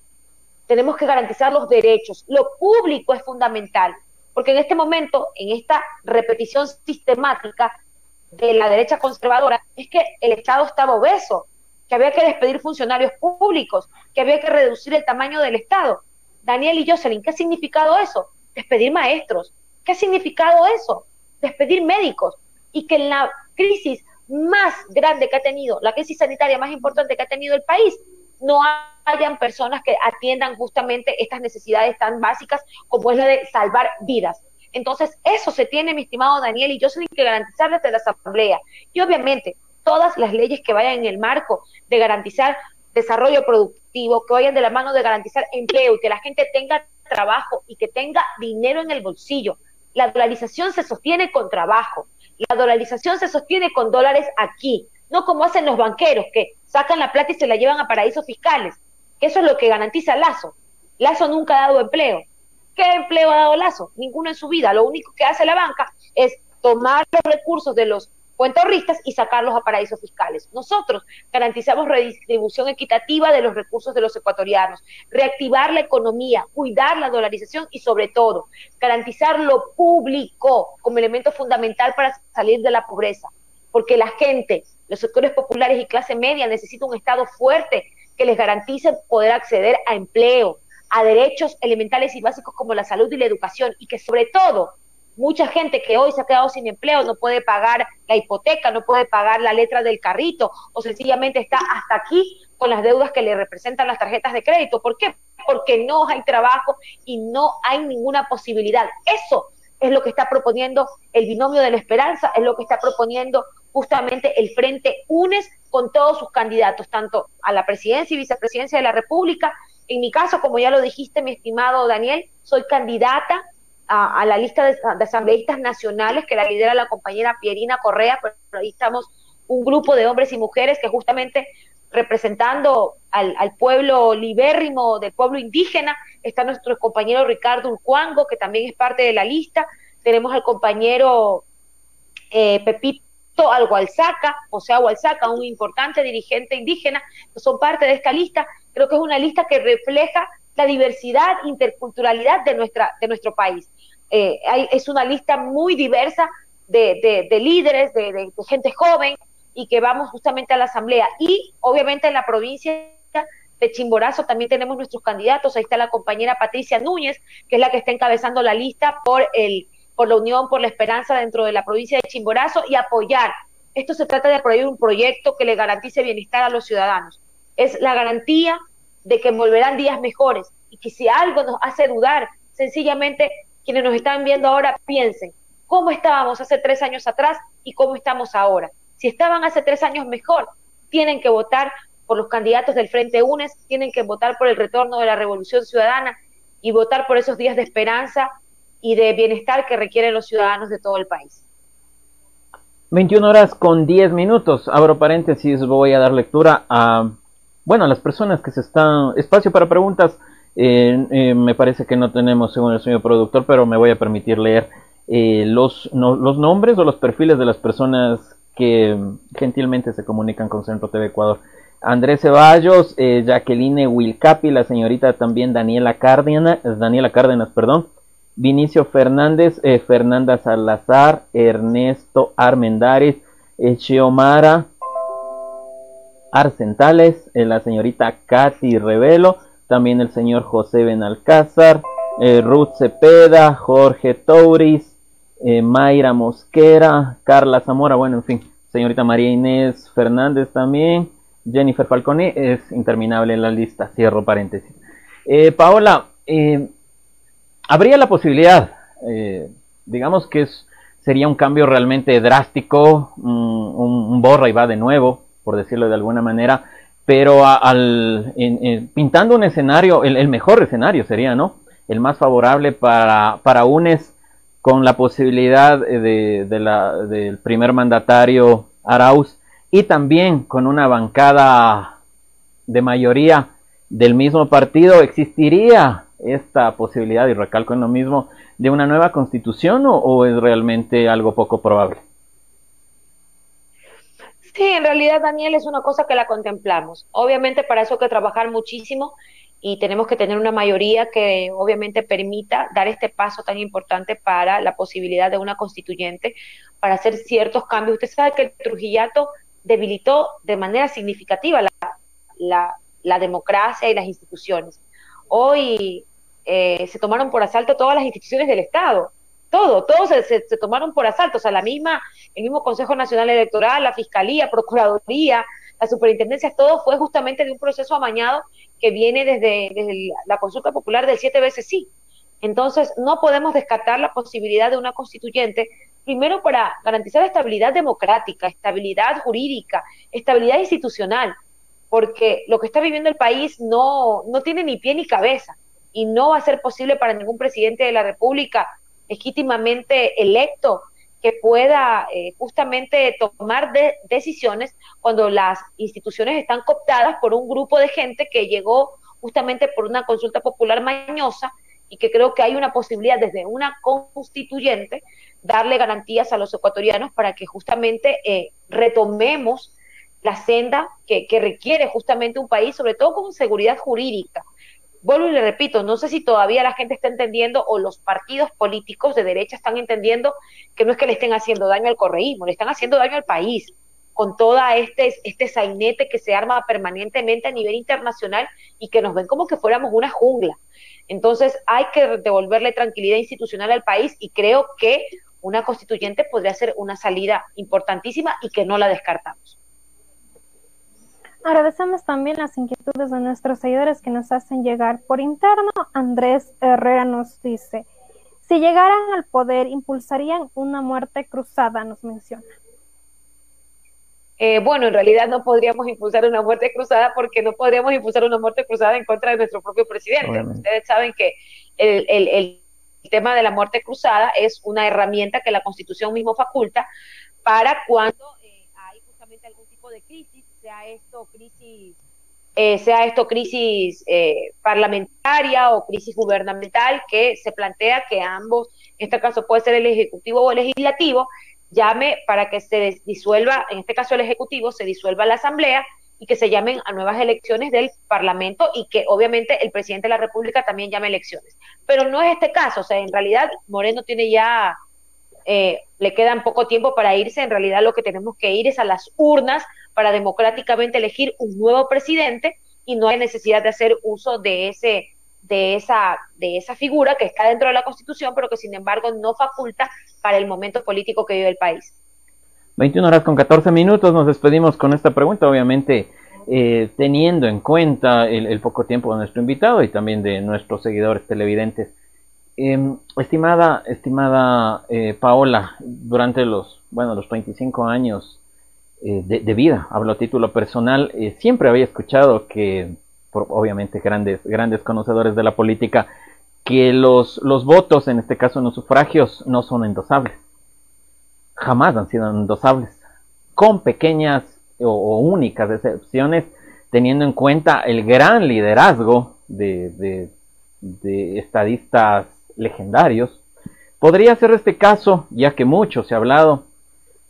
Tenemos que garantizar los derechos. Lo público es fundamental, porque en este momento, en esta repetición sistemática de la derecha conservadora, es que el Estado estaba obeso, que había que despedir funcionarios públicos, que había que reducir el tamaño del Estado. Daniel y Jocelyn, ¿qué ha significado eso? Despedir maestros. ¿Qué ha significado eso? Despedir médicos. Y que en la crisis más grande que ha tenido, la crisis sanitaria más importante que ha tenido el país, no hayan personas que atiendan justamente estas necesidades tan básicas como es la de salvar vidas. Entonces, eso se tiene, mi estimado Daniel, y yo que garantizar desde la Asamblea. Y obviamente, todas las leyes que vayan en el marco de garantizar desarrollo productivo, que vayan de la mano de garantizar empleo y que la gente tenga trabajo y que tenga dinero en el bolsillo. La dolarización se sostiene con trabajo. La dolarización se sostiene con dólares aquí, no como hacen los banqueros que sacan la plata y se la llevan a paraísos fiscales. Eso es lo que garantiza Lazo. Lazo nunca ha dado empleo. ¿Qué empleo ha dado Lazo? Ninguno en su vida. Lo único que hace la banca es tomar los recursos de los cuentorristas y sacarlos a paraísos fiscales. Nosotros garantizamos redistribución equitativa de los recursos de los ecuatorianos, reactivar la economía, cuidar la dolarización y sobre todo garantizar lo público como elemento fundamental para salir de la pobreza. Porque la gente, los sectores populares y clase media necesitan un Estado fuerte que les garantice poder acceder a empleo, a derechos elementales y básicos como la salud y la educación y que sobre todo mucha gente que hoy se ha quedado sin empleo no puede pagar la hipoteca, no puede pagar la letra del carrito o sencillamente está hasta aquí con las deudas que le representan las tarjetas de crédito. ¿Por qué? Porque no hay trabajo y no hay ninguna posibilidad. Eso es lo que está proponiendo el binomio de la esperanza, es lo que está proponiendo justamente el Frente UNES con todos sus candidatos, tanto a la presidencia y vicepresidencia de la República. En mi caso, como ya lo dijiste, mi estimado Daniel, soy candidata a, la lista de, asambleístas nacionales que la lidera la compañera Pierina Correa, pero ahí estamos un grupo de hombres y mujeres que justamente representando al, pueblo libérrimo, del pueblo indígena, está nuestro compañero Ricardo Urcuango, que también es parte de la lista, tenemos al compañero eh, Pepito Algualzaca, José Algualzaca, un importante dirigente indígena, son parte de esta lista. Creo que es una lista que refleja la diversidad, interculturalidad de, nuestra, de nuestro país. Eh, es una lista muy diversa de, líderes, de, gente joven, y que vamos justamente a la asamblea. Y obviamente en la provincia de Chimborazo también tenemos nuestros candidatos. Ahí está la compañera Patricia Núñez, que es la que está encabezando la lista por el por la Unión por la Esperanza dentro de la provincia de Chimborazo y apoyar. Esto se trata de apoyar un proyecto que le garantice bienestar a los ciudadanos. Es la garantía de que volverán días mejores y que si algo nos hace dudar, sencillamente quienes nos están viendo ahora piensen cómo estábamos hace tres años atrás y cómo estamos ahora. Si estaban hace tres años mejor, tienen que votar por los candidatos del Frente UNES, tienen que votar por el retorno de la Revolución Ciudadana y votar por esos días de esperanza y de bienestar que requieren los ciudadanos de todo el país. 21 horas con 10 minutos. Abro paréntesis, voy a dar lectura a, bueno, a las personas que se están... Espacio para preguntas. Eh, eh, me parece que no tenemos según el señor productor, pero me voy a permitir leer eh, los, los nombres o los perfiles de las personas que gentilmente se comunican con Centro TV Ecuador. Andrés Ceballos, Jacqueline Wilcapi, la señorita también Daniela Cárdenas, Daniela Cárdenas, perdón, Vinicio Fernández, eh, Fernanda Salazar, Ernesto Armendares, eh, Xiomara Arcentales, eh, la señorita Katy Revelo, también el señor José Benalcázar, Ruth Cepeda, Jorge Touris, Mayra Mosquera, Carla Zamora, bueno, en fin, señorita María Inés Fernández también, Jennifer Falcone, es interminable la lista, cierro paréntesis. Paola, habría la posibilidad, eh, digamos que es, sería un cambio realmente drástico, un, borra y va de nuevo, por decirlo de alguna manera, pero al, pintando un escenario, el, mejor escenario sería, ¿no? El más favorable para, para UNES con la posibilidad de, la, del primer mandatario Arauz y también con una bancada de mayoría del mismo partido, existiría esta posibilidad, y recalco en lo mismo, de una nueva constitución o, es realmente algo poco probable? Sí, en realidad, Daniel, es una cosa que la contemplamos. Obviamente para eso hay que trabajar muchísimo y tenemos que tener una mayoría que obviamente permita dar este paso tan importante para la posibilidad de una constituyente, para hacer ciertos cambios. Usted sabe que el Trujillato debilitó de manera significativa la, la, democracia y las instituciones. Hoy eh, se tomaron por asalto todas las instituciones del Estado. Todo, todos se, tomaron por asalto. O sea, la misma, el mismo Consejo Nacional Electoral, la Fiscalía, Procuraduría, la Superintendencia, todo fue justamente de un proceso amañado que viene desde, desde la consulta popular del siete veces sí. Entonces, no podemos descartar la posibilidad de una constituyente, primero para garantizar estabilidad democrática, estabilidad jurídica, estabilidad institucional, porque lo que está viviendo el país no, no tiene ni pie ni cabeza y no va a ser posible para ningún presidente de la República legítimamente electo que pueda eh, justamente tomar decisiones cuando las instituciones están cooptadas por un grupo de gente que llegó justamente por una consulta popular mañosa y que creo que hay una posibilidad desde una constituyente darle garantías a los ecuatorianos para que justamente eh, retomemos la senda que, que requiere justamente un país, sobre todo con seguridad jurídica vuelvo y le repito, no sé si todavía la gente está entendiendo o los partidos políticos de derecha están entendiendo que no es que le estén haciendo daño al correísmo, le están haciendo daño al país con toda este, este sainete que se arma permanentemente a nivel internacional y que nos ven como que fuéramos una jungla. Entonces hay que devolverle tranquilidad institucional al país y creo que una constituyente podría ser una salida importantísima y que no la descartamos. Agradecemos también las inquietudes de nuestros seguidores que nos hacen llegar por interno. Andrés Herrera nos dice, si llegaran al poder, impulsarían una muerte cruzada, nos menciona. Eh, bueno, en realidad no podríamos impulsar una muerte cruzada porque no podríamos impulsar una muerte cruzada en contra de nuestro propio presidente. Ustedes saben que el, tema de la muerte cruzada es una herramienta que la Constitución mismo faculta para cuando eh, hay justamente algún tipo de crisis, sea esto crisis eh, sea esto crisis parlamentaria o crisis gubernamental, que se plantea que ambos, en este caso puede ser el Ejecutivo o el Legislativo, llame para que se disuelva, en este caso el Ejecutivo, se disuelva la Asamblea y que se llamen a nuevas elecciones del Parlamento y que obviamente el presidente de la República también llame elecciones. Pero no es este caso, o sea, en realidad Moreno tiene ya, eh, le quedan poco tiempo para irse, en realidad lo que tenemos que ir es a las urnas para democráticamente elegir un nuevo presidente y no hay necesidad de hacer uso de ese de esa, de esa figura que está dentro de la Constitución, pero que sin embargo no faculta para el momento político que vive el país. 21 horas con 14 minutos, nos despedimos con esta pregunta, obviamente eh, teniendo en cuenta el, poco tiempo de nuestro invitado y también de nuestros seguidores televidentes. Em, estimada, estimada eh, Paola, durante los, bueno, los 25 años eh, de, de, vida, hablo a título personal, siempre había escuchado que obviamente grandes, grandes conocedores de la política, que los, los votos, en este caso los sufragios, no son endosables. Jamás han sido endosables. Con pequeñas o, únicas excepciones, teniendo en cuenta el gran liderazgo de, de, estadistas legendarios. Podría ser este caso, ya que mucho se ha hablado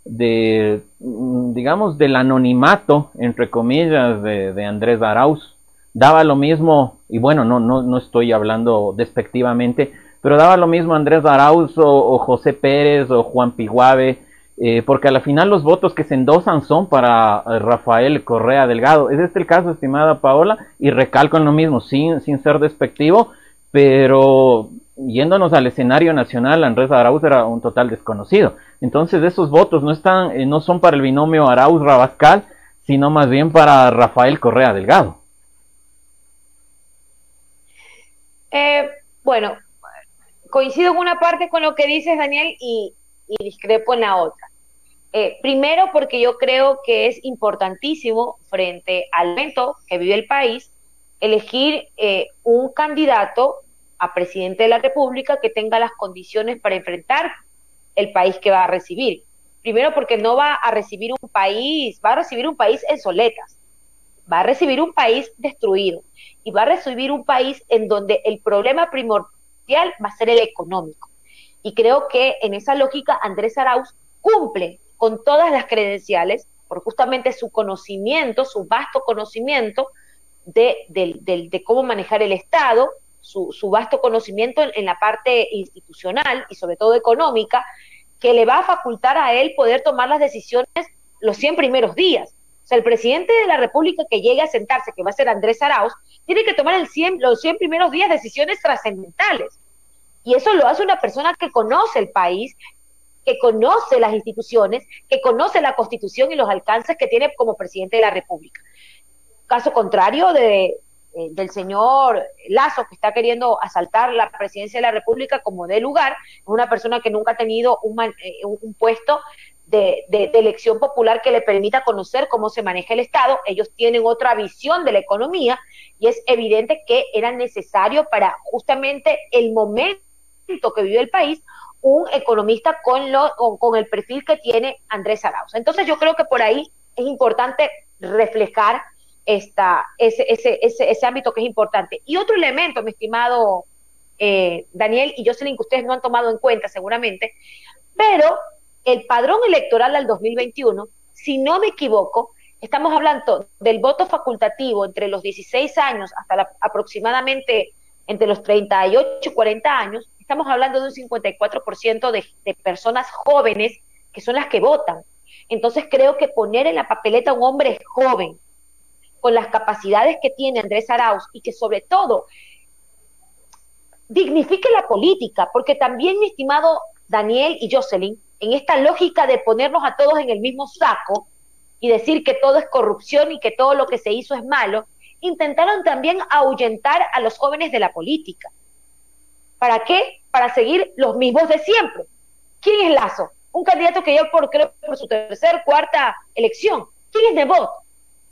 de, digamos, del anonimato, entre comillas, de, de Andrés Arauz, daba lo mismo, y bueno, no, no, no estoy hablando despectivamente, pero daba lo mismo Andrés Arauz o, José Pérez o Juan Piguave, eh, porque a la final los votos que se endosan son para eh, Rafael Correa Delgado. ¿Es este el caso, estimada Paola? Y recalco en lo mismo, sin, sin ser despectivo, pero yéndonos al escenario nacional, Andrés Arauz era un total desconocido. Entonces esos votos no están, eh, no son para el binomio Arauz-Rabascal, sino más bien para Rafael Correa Delgado. Eh, bueno, coincido en una parte con lo que dices, Daniel, y, discrepo en la otra. Eh, primero, porque yo creo que es importantísimo, frente al momento que vive el país, elegir eh, un candidato a presidente de la República que tenga las condiciones para enfrentar el país que va a recibir. Primero, porque no va a recibir un país, va a recibir un país en soletas, va a recibir un país destruido y va a recibir un país en donde el problema primordial va a ser el económico. Y creo que en esa lógica Andrés Arauz cumple con todas las credenciales por justamente su conocimiento, su vasto conocimiento de, cómo manejar el Estado, su, vasto conocimiento en, la parte institucional y sobre todo económica, que le va a facultar a él poder tomar las decisiones los 100 primeros días sea, el presidente de la República que llegue a sentarse, que va a ser Andrés Arauz, tiene que tomar el los 100 primeros días decisiones trascendentales. Y eso lo hace una persona que conoce el país, que conoce las instituciones, que conoce la constitución y los alcances que tiene como presidente de la República. Caso contrario de, eh, del señor Lazo, que está queriendo asaltar la presidencia de la República como de lugar, es una persona que nunca ha tenido un, eh, un puesto de, elección popular que le permita conocer cómo se maneja el Estado. Ellos tienen otra visión de la economía y es evidente que era necesario para justamente el momento que vive el país un economista con, lo, con, el perfil que tiene Andrés Arauz. Entonces yo creo que por ahí es importante reflejar esta, ese, ese, ese, ese ámbito que es importante. Y otro elemento, mi estimado eh, Daniel y Jocelyn, que ustedes no han tomado en cuenta seguramente, pero el padrón electoral al 2021, si no me equivoco, estamos hablando del voto facultativo entre los 16 años hasta aproximadamente entre los 38 y 40 años, estamos hablando de un 54% de, de personas jóvenes que son las que votan. Entonces creo que poner en la papeleta a un hombre joven, con las capacidades que tiene Andrés Arauz y que sobre todo dignifique la política, porque también mi estimado Daniel y Jocelyn, en esta lógica de ponernos a todos en el mismo saco y decir que todo es corrupción y que todo lo que se hizo es malo, intentaron también ahuyentar a los jóvenes de la política. ¿Para qué? Para seguir los mismos de siempre. ¿Quién es Lazo? Un candidato que ya por, creo, por su tercera, cuarta elección. ¿Quién es Nebot?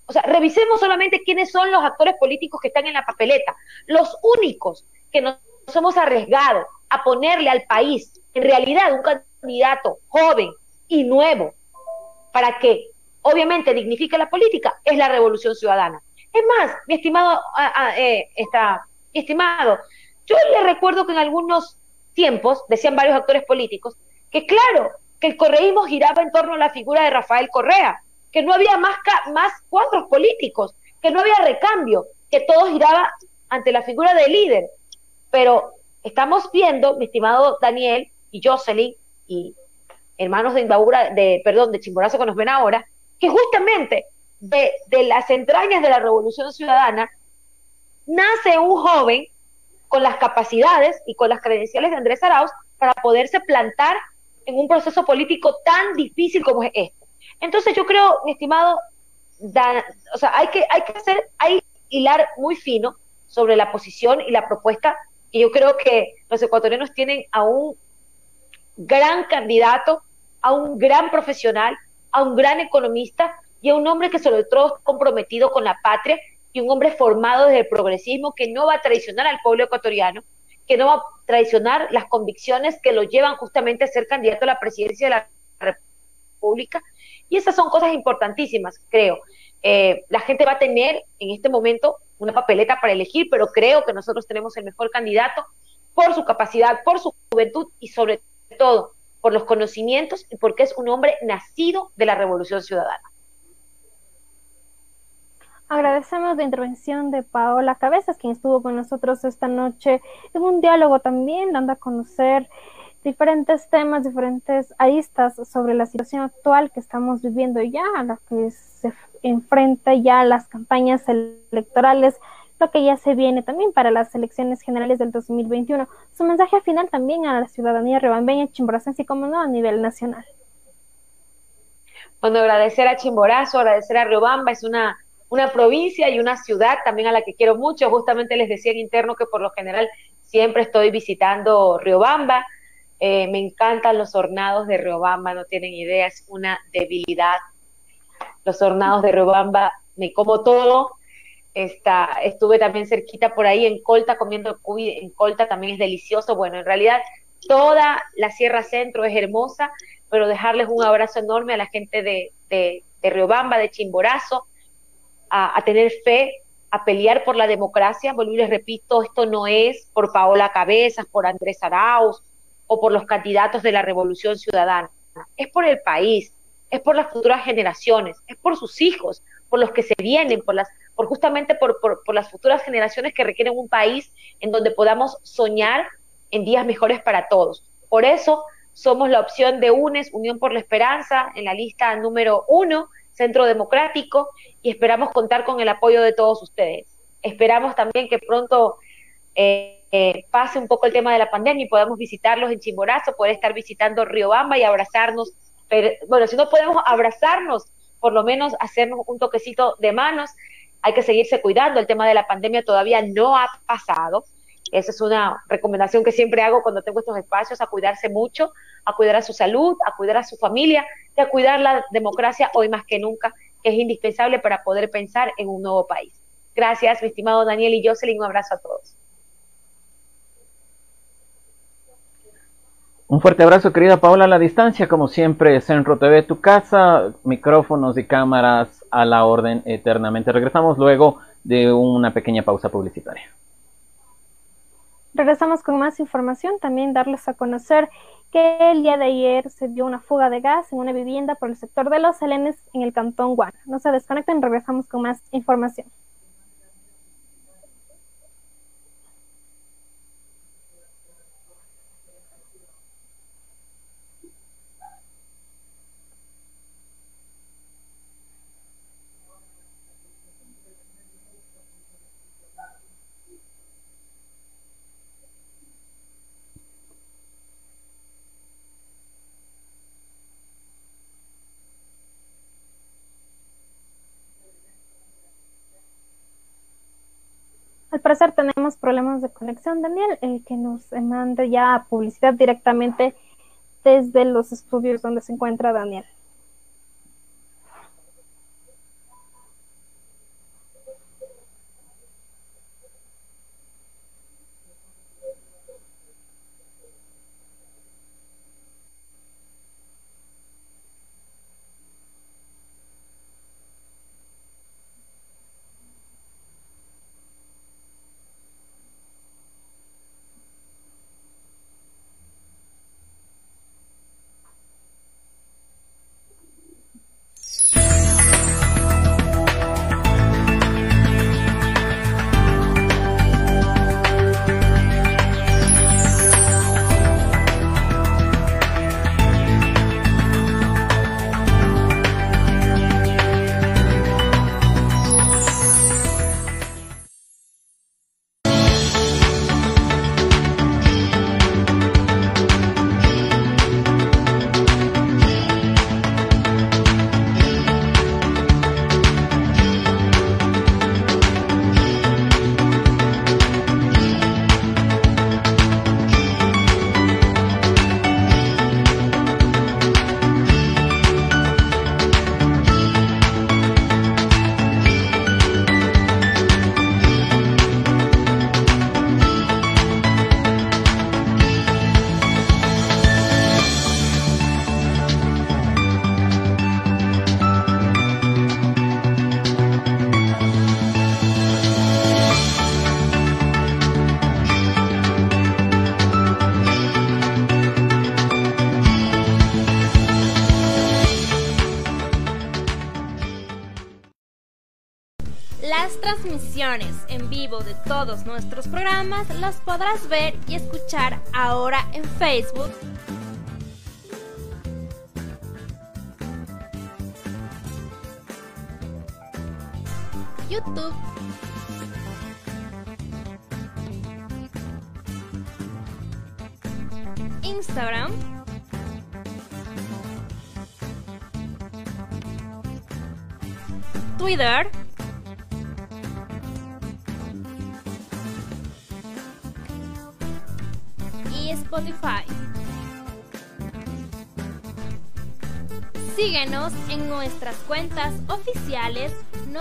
O sea, revisemos solamente quiénes son los actores políticos que están en la papeleta. Los únicos que nos hemos arriesgado a ponerle al país, en realidad, un candidato joven y nuevo, para que obviamente dignifique la política, es la revolución ciudadana. Es más, mi estimado, eh, está, mi estimado, yo le recuerdo que en algunos tiempos, decían varios actores políticos, que claro, que el correísmo giraba en torno a la figura de Rafael Correa, que no había más, cuadros políticos, que no había recambio, que todo giraba ante la figura del líder. Pero estamos viendo, mi estimado Daniel y Jocelyn y hermanos de Imbabura, de, perdón, de Chimborazo que nos ven ahora, que justamente de, de las entrañas de la Revolución Ciudadana nace un joven con las capacidades y con las credenciales de Andrés Arauz para poderse plantar en un proceso político tan difícil como es este. Entonces yo creo, mi estimado, o sea, hay que, hay que hacer, hay hilar muy fino sobre la posición y la propuesta, y yo creo que los ecuatorianos tienen a un gran candidato, a un gran profesional, a un gran economista y a un hombre que sobre todo comprometido con la patria y un hombre formado desde el progresismo que no va a traicionar al pueblo ecuatoriano, que no va a traicionar las convicciones que lo llevan justamente a ser candidato a la presidencia de la República y esas son cosas importantísimas, creo. Eh, la gente va a tener en este momento una papeleta para elegir, pero creo que nosotros tenemos el mejor candidato por su capacidad, por su juventud y sobre todo por los conocimientos y porque es un hombre nacido de la Revolución Ciudadana. Agradecemos la intervención de Paola Cabezas, quien estuvo con nosotros esta noche en un diálogo también, dando a conocer diferentes temas, diferentes aristas sobre la situación actual que estamos viviendo ya, a la que se enfrenta ya las campañas electorales, lo que ya se viene también para las elecciones generales del 2021. Su mensaje final también a la ciudadanía rebambeña, chimboracense y como no a nivel nacional. Bueno, agradecer a Chimborazo, agradecer a Riobamba, es una, una provincia y una ciudad también a la que quiero mucho. Justamente les decía en interno que por lo general siempre estoy visitando Riobamba eh, me encantan los hornados de Riobamba, no tienen idea, es una debilidad. Los hornados de Riobamba, me como todo. Está, estuve también cerquita por ahí en Colta comiendo cuy, en Colta también es delicioso. Bueno, en realidad toda la Sierra Centro es hermosa, pero dejarles un abrazo enorme a la gente de, de, de Riobamba, de Chimborazo, a, tener fe, a pelear por la democracia. Volví les repito, esto no es por Paola Cabezas, por Andrés Arauz, o por los candidatos de la revolución ciudadana, es por el país, es por las futuras generaciones, es por sus hijos, por los que se vienen, por las, por justamente por, por, las futuras generaciones que requieren un país en donde podamos soñar en días mejores para todos. Por eso somos la opción de UNES, Unión por la Esperanza, en la lista número uno, Centro Democrático, y esperamos contar con el apoyo de todos ustedes. Esperamos también que pronto eh, eh, pase un poco el tema de la pandemia y podamos visitarlos en Chimborazo, poder estar visitando Riobamba y abrazarnos. Pero, bueno, si no podemos abrazarnos, por lo menos hacernos un toquecito de manos. Hay que seguirse cuidando. El tema de la pandemia todavía no ha pasado. Esa es una recomendación que siempre hago cuando tengo estos espacios, a cuidarse mucho, a cuidar a su salud, a cuidar a su familia y a cuidar la democracia hoy más que nunca, que es indispensable para poder pensar en un nuevo país. Gracias, mi estimado Daniel y Jocelyn. Un abrazo a todos. Un fuerte abrazo, querida Paola, a la distancia, como siempre, Centro TV, tu casa, micrófonos y cámaras a la orden eternamente. Regresamos luego de una pequeña pausa publicitaria. Regresamos con más información, también darles a conocer que el día de ayer se dio una fuga de gas en una vivienda por el sector de los Selenes en el cantón Guana. No se desconecten, regresamos con más información. Al parecer tenemos problemas de conexión, Daniel, eh, que nos mande ya publicidad directamente desde los estudios donde se encuentra Daniel. En vivo de todos nuestros programas las podrás ver y escuchar ahora en Facebook.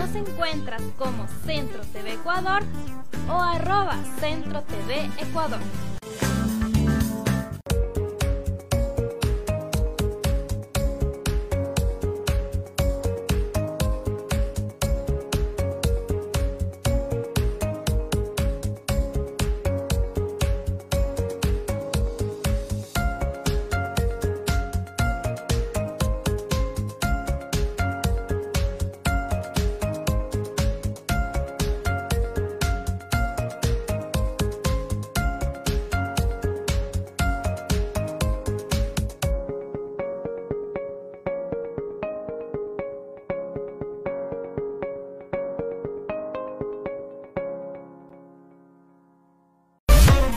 Nos encuentras como Centro TV Ecuador o arroba Centro TV Ecuador.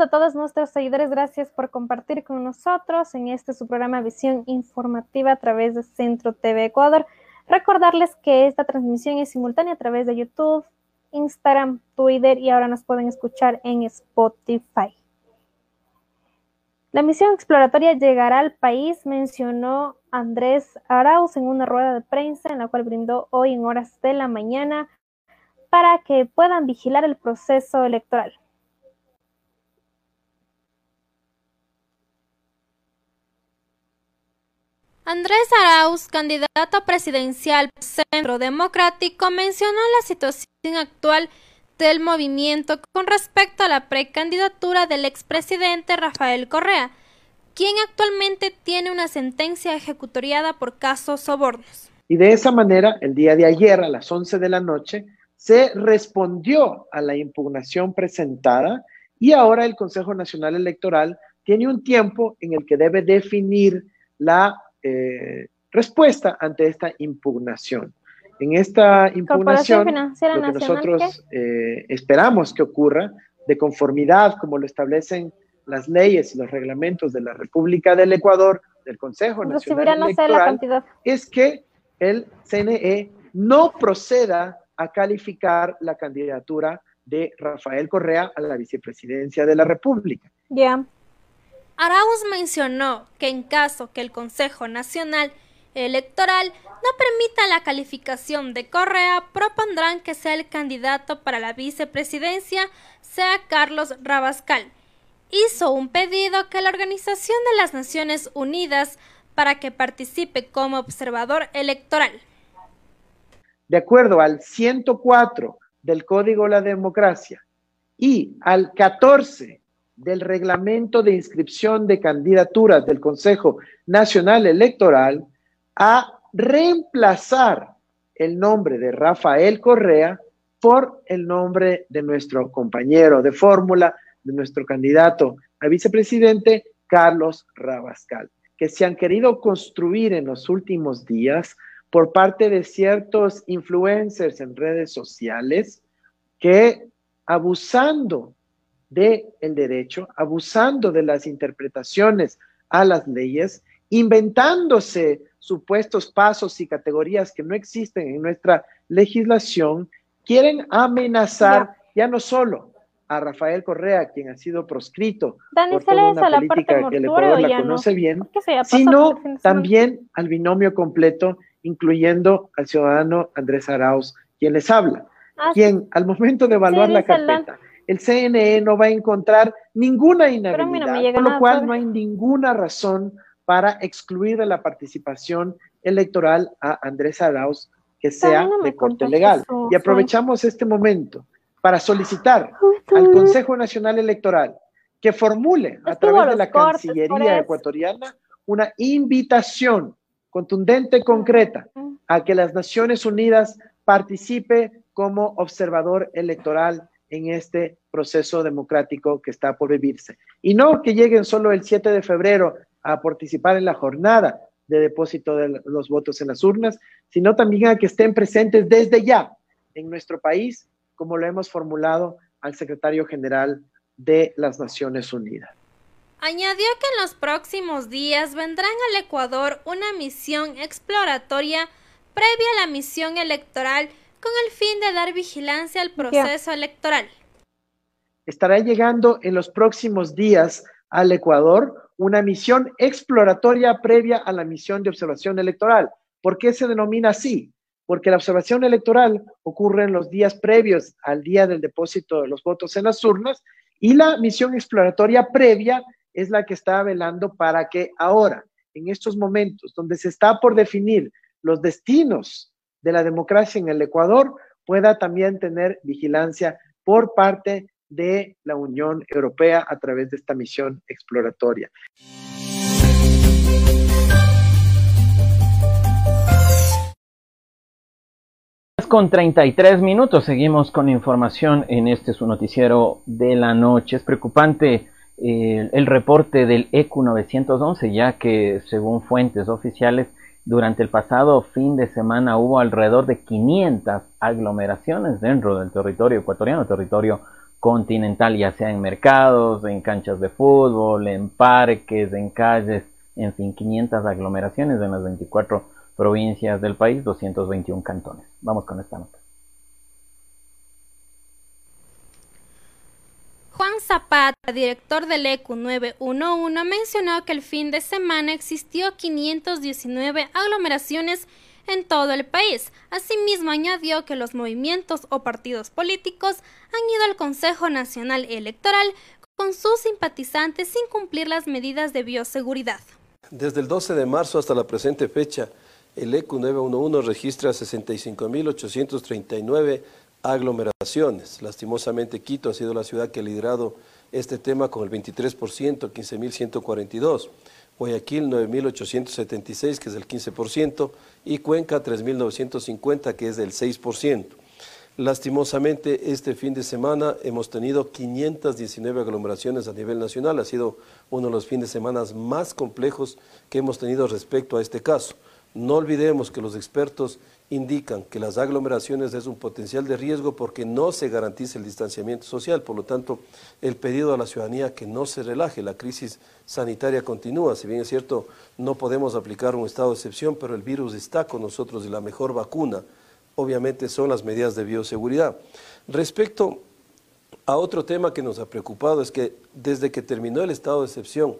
A todos nuestros seguidores, gracias por compartir con nosotros en este su programa Visión Informativa a través de Centro TV Ecuador. Recordarles que esta transmisión es simultánea a través de YouTube, Instagram, Twitter y ahora nos pueden escuchar en Spotify. La misión exploratoria llegará al país, mencionó Andrés Arauz en una rueda de prensa en la cual brindó hoy en horas de la mañana para que puedan vigilar el proceso electoral. Andrés Arauz, candidato presidencial Centro Democrático, mencionó la situación actual del movimiento con respecto a la precandidatura del expresidente Rafael Correa, quien actualmente tiene una sentencia ejecutoriada por casos sobornos. Y de esa manera, el día de ayer a las 11 de la noche, se respondió a la impugnación presentada y ahora el Consejo Nacional Electoral tiene un tiempo en el que debe definir la eh, respuesta ante esta impugnación. En esta impugnación, lo que nosotros eh, esperamos que ocurra, de conformidad como lo establecen las leyes y los reglamentos de la República del Ecuador, del Consejo Nacional Electoral, es que el CNE no proceda a calificar la candidatura de Rafael Correa a la vicepresidencia de la República. Ya. Arauz mencionó que en caso que el Consejo Nacional Electoral no permita la calificación de Correa, propondrán que sea el candidato para la vicepresidencia sea Carlos Rabascal. Hizo un pedido que la Organización de las Naciones Unidas para que participe como observador electoral. De acuerdo al 104 del Código de la Democracia y al 14 del reglamento de inscripción de candidaturas del Consejo Nacional Electoral a reemplazar el nombre de Rafael Correa por el nombre de nuestro compañero de fórmula, de nuestro candidato a vicepresidente, Carlos Rabascal, que se han querido construir en los últimos días por parte de ciertos influencers en redes sociales que abusando del el derecho, abusando de las interpretaciones a las leyes, inventándose supuestos pasos y categorías que no existen en nuestra legislación, quieren amenazar ya, no solo a Rafael Correa, quien ha sido proscrito por toda una política que el Ecuador la conoce bien, sino también al binomio completo, incluyendo al ciudadano Andrés Arauz, quien les habla, ah, quien al momento de evaluar la carpeta el CNE no va a encontrar ninguna inhabilidad, con lo cual no hay ninguna razón para excluir de la participación electoral a Andrés Arauz que sea de corte legal. Y aprovechamos este momento para solicitar al Consejo Nacional Electoral que formule a través de la Cancillería ecuatoriana una invitación contundente y concreta a que las Naciones Unidas participe como observador electoral en este proceso democrático que está por vivirse. Y no que lleguen solo el 7 de febrero a participar en la jornada de depósito de los votos en las urnas, sino también a que estén presentes desde ya en nuestro país, como lo hemos formulado al secretario general de las Naciones Unidas. Añadió que en los próximos días vendrán al Ecuador una misión exploratoria previa a la misión electoral con el fin de dar vigilancia al proceso electoral. Estará llegando en los próximos días al Ecuador una misión exploratoria previa a la misión de observación electoral. ¿Por qué se denomina así? Porque la observación electoral ocurre en los días previos al día del depósito de los votos en las urnas Y la misión exploratoria previa es la que está velando para que ahora, en estos momentos donde se está por definir los destinos de la democracia en el Ecuador, pueda también tener vigilancia por parte de la Unión Europea a través de esta misión exploratoria. con 33 minutos. Seguimos con información en este su noticiero de la noche. Es preocupante eh, el reporte del ECU 911, ya que según fuentes oficiales, durante el pasado fin de semana hubo alrededor de 500 aglomeraciones dentro del territorio ecuatoriano, territorio continental, ya sea en mercados, en canchas de fútbol, en parques, en calles, en fin, 500 aglomeraciones en las 24 provincias del país, 221 cantones. Vamos con esta nota. Juan Zapata, director del ECU 911, mencionó que el fin de semana existió 519 aglomeraciones en todo el país. Asimismo, añadió que los movimientos o partidos políticos han ido al Consejo Nacional Electoral con sus simpatizantes sin cumplir las medidas de bioseguridad. Desde el 12 de marzo hasta la presente fecha, el ECU 911 registra 65.839 aglomeraciones. Lastimosamente, Quito ha sido la ciudad que ha liderado este tema con el 23%, 15.142. Guayaquil 9.876, que es el 15%, y Cuenca 3.950, que es del 6%. Lastimosamente, este fin de semana hemos tenido 519 aglomeraciones a nivel nacional. Ha sido uno de los fines de semana más complejos que hemos tenido respecto a este caso. No olvidemos que los expertos indican que las aglomeraciones es un potencial de riesgo porque no se garantiza el distanciamiento social. Por lo tanto, el pedido a la ciudadanía que no se relaje, la crisis sanitaria continúa. Si bien es cierto, no podemos aplicar un estado de excepción, pero el virus está con nosotros y la mejor vacuna, obviamente, son las medidas de bioseguridad. Respecto a otro tema que nos ha preocupado es que desde que terminó el estado de excepción,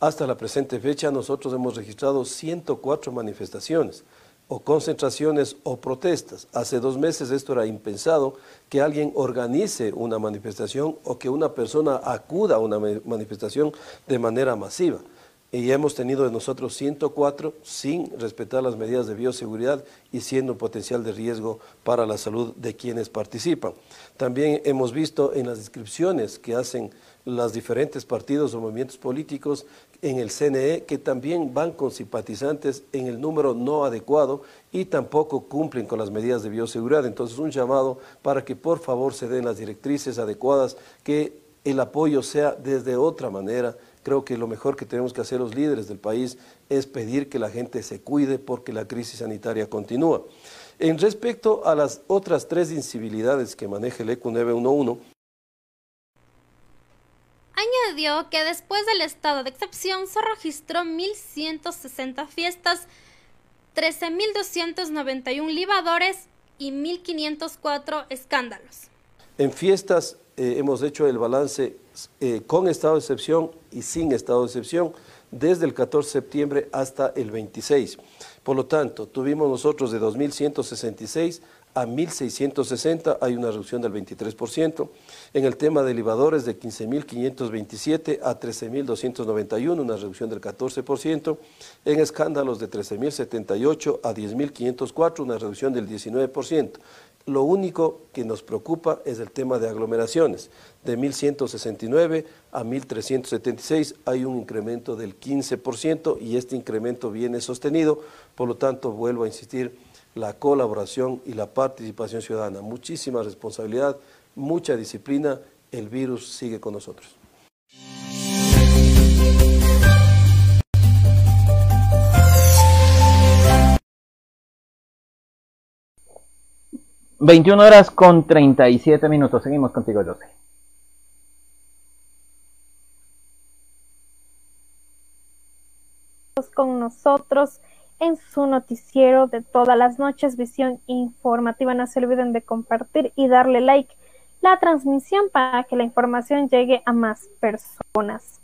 hasta la presente fecha nosotros hemos registrado 104 manifestaciones o concentraciones o protestas. Hace dos meses esto era impensado, que alguien organice una manifestación o que una persona acuda a una manifestación de manera masiva. Y hemos tenido de nosotros 104 sin respetar las medidas de bioseguridad y siendo un potencial de riesgo para la salud de quienes participan. También hemos visto en las descripciones que hacen los diferentes partidos o movimientos políticos en el CNE que también van con simpatizantes en el número no adecuado y tampoco cumplen con las medidas de bioseguridad. Entonces un llamado para que por favor se den las directrices adecuadas, que el apoyo sea desde otra manera. Creo que lo mejor que tenemos que hacer los líderes del país es pedir que la gente se cuide porque la crisis sanitaria continúa. En respecto a las otras tres incivilidades que maneja el ECU 911, Añadió que después del estado de excepción se registró 1.160 fiestas, 13.291 libadores y 1.504 escándalos. En fiestas eh, hemos hecho el balance eh, con estado de excepción y sin estado de excepción desde el 14 de septiembre hasta el 26. Por lo tanto, tuvimos nosotros de 2.166 a 1.660, hay una reducción del 23%. En el tema de elevadores de 15.527 a 13.291, una reducción del 14%. En escándalos de 13.078 a 10.504, una reducción del 19%. Lo único que nos preocupa es el tema de aglomeraciones. De 1.169 a 1.376 hay un incremento del 15% y este incremento viene sostenido. Por lo tanto, vuelvo a insistir, la colaboración y la participación ciudadana. Muchísima responsabilidad, mucha disciplina, el virus sigue con nosotros. ...21 horas con 37 minutos. Seguimos contigo, José. Con nosotros en su noticiero de todas las noches, visión informativa. No se olviden de compartir y darle like la transmisión para que la información llegue a más personas.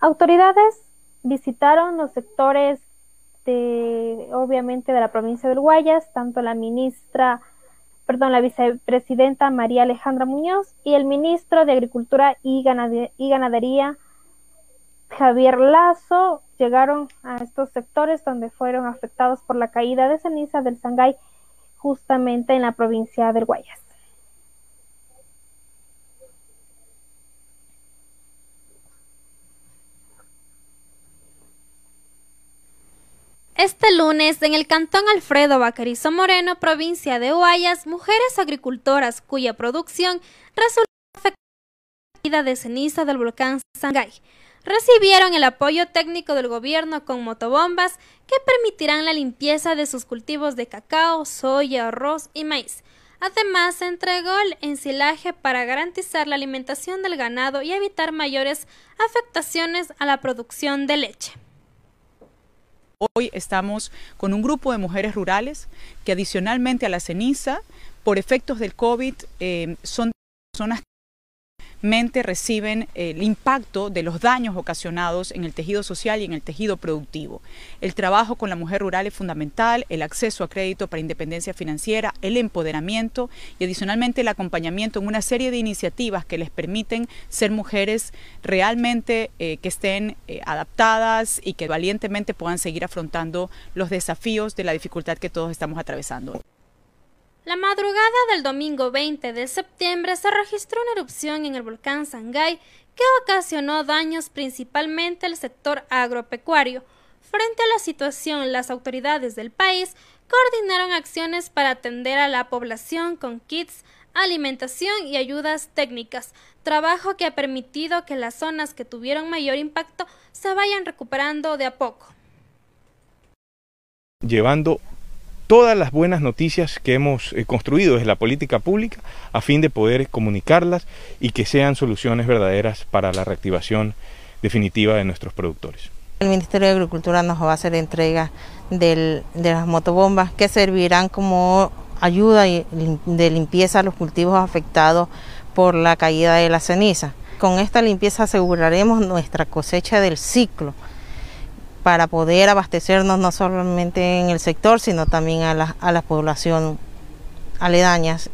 Autoridades visitaron los sectores de, obviamente, de la provincia del Guayas, tanto la ministra perdón, la vicepresidenta María Alejandra Muñoz y el ministro de Agricultura y, Ganadería Javier Lazo llegaron a estos sectores donde fueron afectados por la caída de ceniza del Sangay justamente en la provincia del Guayas. Este lunes, en el cantón Alfredo Bacarizo Moreno, provincia de Guayas, mujeres agricultoras cuya producción resultó afectada de ceniza del volcán Sangay recibieron el apoyo técnico del gobierno con motobombas que permitirán la limpieza de sus cultivos de cacao, soya, arroz y maíz. Además, se entregó el ensilaje para garantizar la alimentación del ganado y evitar mayores afectaciones a la producción de leche. Hoy estamos con un grupo de mujeres rurales que adicionalmente a la ceniza, por efectos del COVID, eh, son personas reciben el impacto de los daños ocasionados en el tejido social y en el tejido productivo. El trabajo con la mujer rural es fundamental, el acceso a crédito para independencia financiera, el empoderamiento y adicionalmente el acompañamiento en una serie de iniciativas que les permiten ser mujeres realmente eh, que estén eh, adaptadas y que valientemente puedan seguir afrontando los desafíos de la dificultad que todos estamos atravesando. La madrugada del domingo 20 de septiembre se registró una erupción en el volcán Sangay que ocasionó daños principalmente al sector agropecuario. Frente a la situación, las autoridades del país coordinaron acciones para atender a la población con kits, alimentación y ayudas técnicas, trabajo que ha permitido que las zonas que tuvieron mayor impacto se vayan recuperando de a poco. Llevando todas las buenas noticias que hemos eh, construido desde la política pública a fin de poder comunicarlas y que sean soluciones verdaderas para la reactivación definitiva de nuestros productores. El Ministerio de Agricultura nos va a hacer entrega de las motobombas que servirán como ayuda de limpieza a los cultivos afectados por la caída de la ceniza. Con esta limpieza aseguraremos nuestra cosecha del ciclo para poder abastecernos no solamente en el sector, sino también a la, a la población aledañas.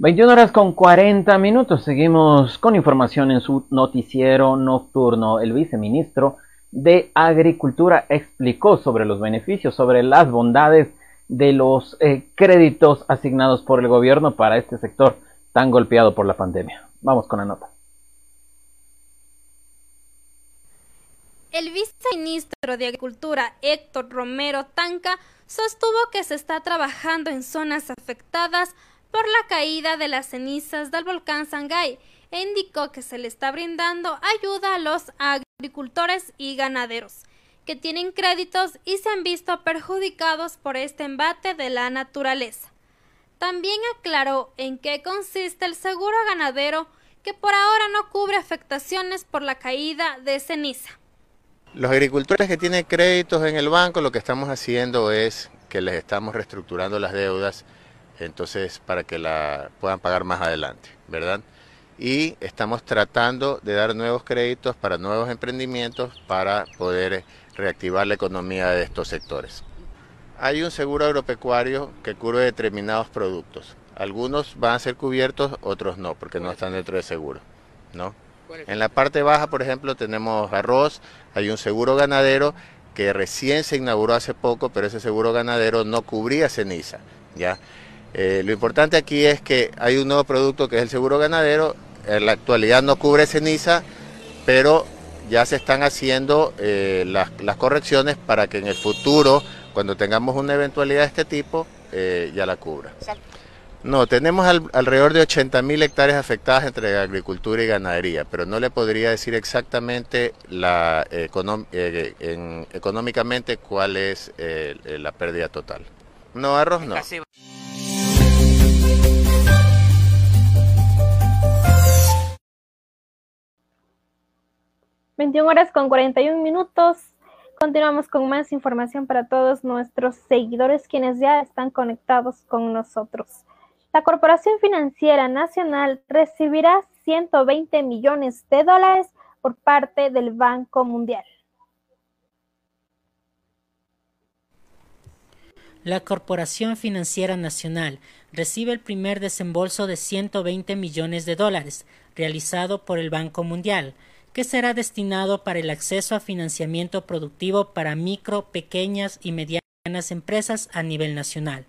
...21 horas con 40 minutos... ...seguimos con información en su noticiero nocturno... ...el viceministro de Agricultura explicó sobre los beneficios... ...sobre las bondades de los eh, créditos asignados por el gobierno para este sector tan golpeado por la pandemia. Vamos con la nota. El viceministro de Agricultura, Héctor Romero Tanca, sostuvo que se está trabajando en zonas afectadas por la caída de las cenizas del volcán Sangay e indicó que se le está brindando ayuda a los agricultores y ganaderos que tienen créditos y se han visto perjudicados por este embate de la naturaleza. También aclaró en qué consiste el seguro ganadero que por ahora no cubre afectaciones por la caída de ceniza. Los agricultores que tienen créditos en el banco lo que estamos haciendo es que les estamos reestructurando las deudas entonces para que la puedan pagar más adelante, ¿verdad? Y estamos tratando de dar nuevos créditos para nuevos emprendimientos para poder reactivar la economía de estos sectores. Hay un seguro agropecuario que cubre determinados productos. Algunos van a ser cubiertos, otros no, porque no están dentro del seguro. ¿no? En la parte baja, por ejemplo, tenemos arroz, hay un seguro ganadero que recién se inauguró hace poco, pero ese seguro ganadero no cubría ceniza. ¿ya? Eh, lo importante aquí es que hay un nuevo producto que es el seguro ganadero, en la actualidad no cubre ceniza, pero ya se están haciendo eh, las, las correcciones para que en el futuro cuando tengamos una eventualidad de este tipo, eh, ya la cubra. No, tenemos alrededor de 80 mil hectáreas afectadas entre agricultura y ganadería, pero no le podría decir exactamente la, eh, económicamente cuál es eh, la pérdida total. No, arroz no. 21 horas con 41 minutos. Continuamos con más información para todos nuestros seguidores quienes ya están conectados con nosotros. La Corporación Financiera Nacional recibirá 120 millones de dólares por parte del Banco Mundial. La Corporación Financiera Nacional recibe el primer desembolso de 120 millones de dólares realizado por el Banco Mundial que será destinado para el acceso a financiamiento productivo para micro, pequeñas y medianas empresas a nivel nacional.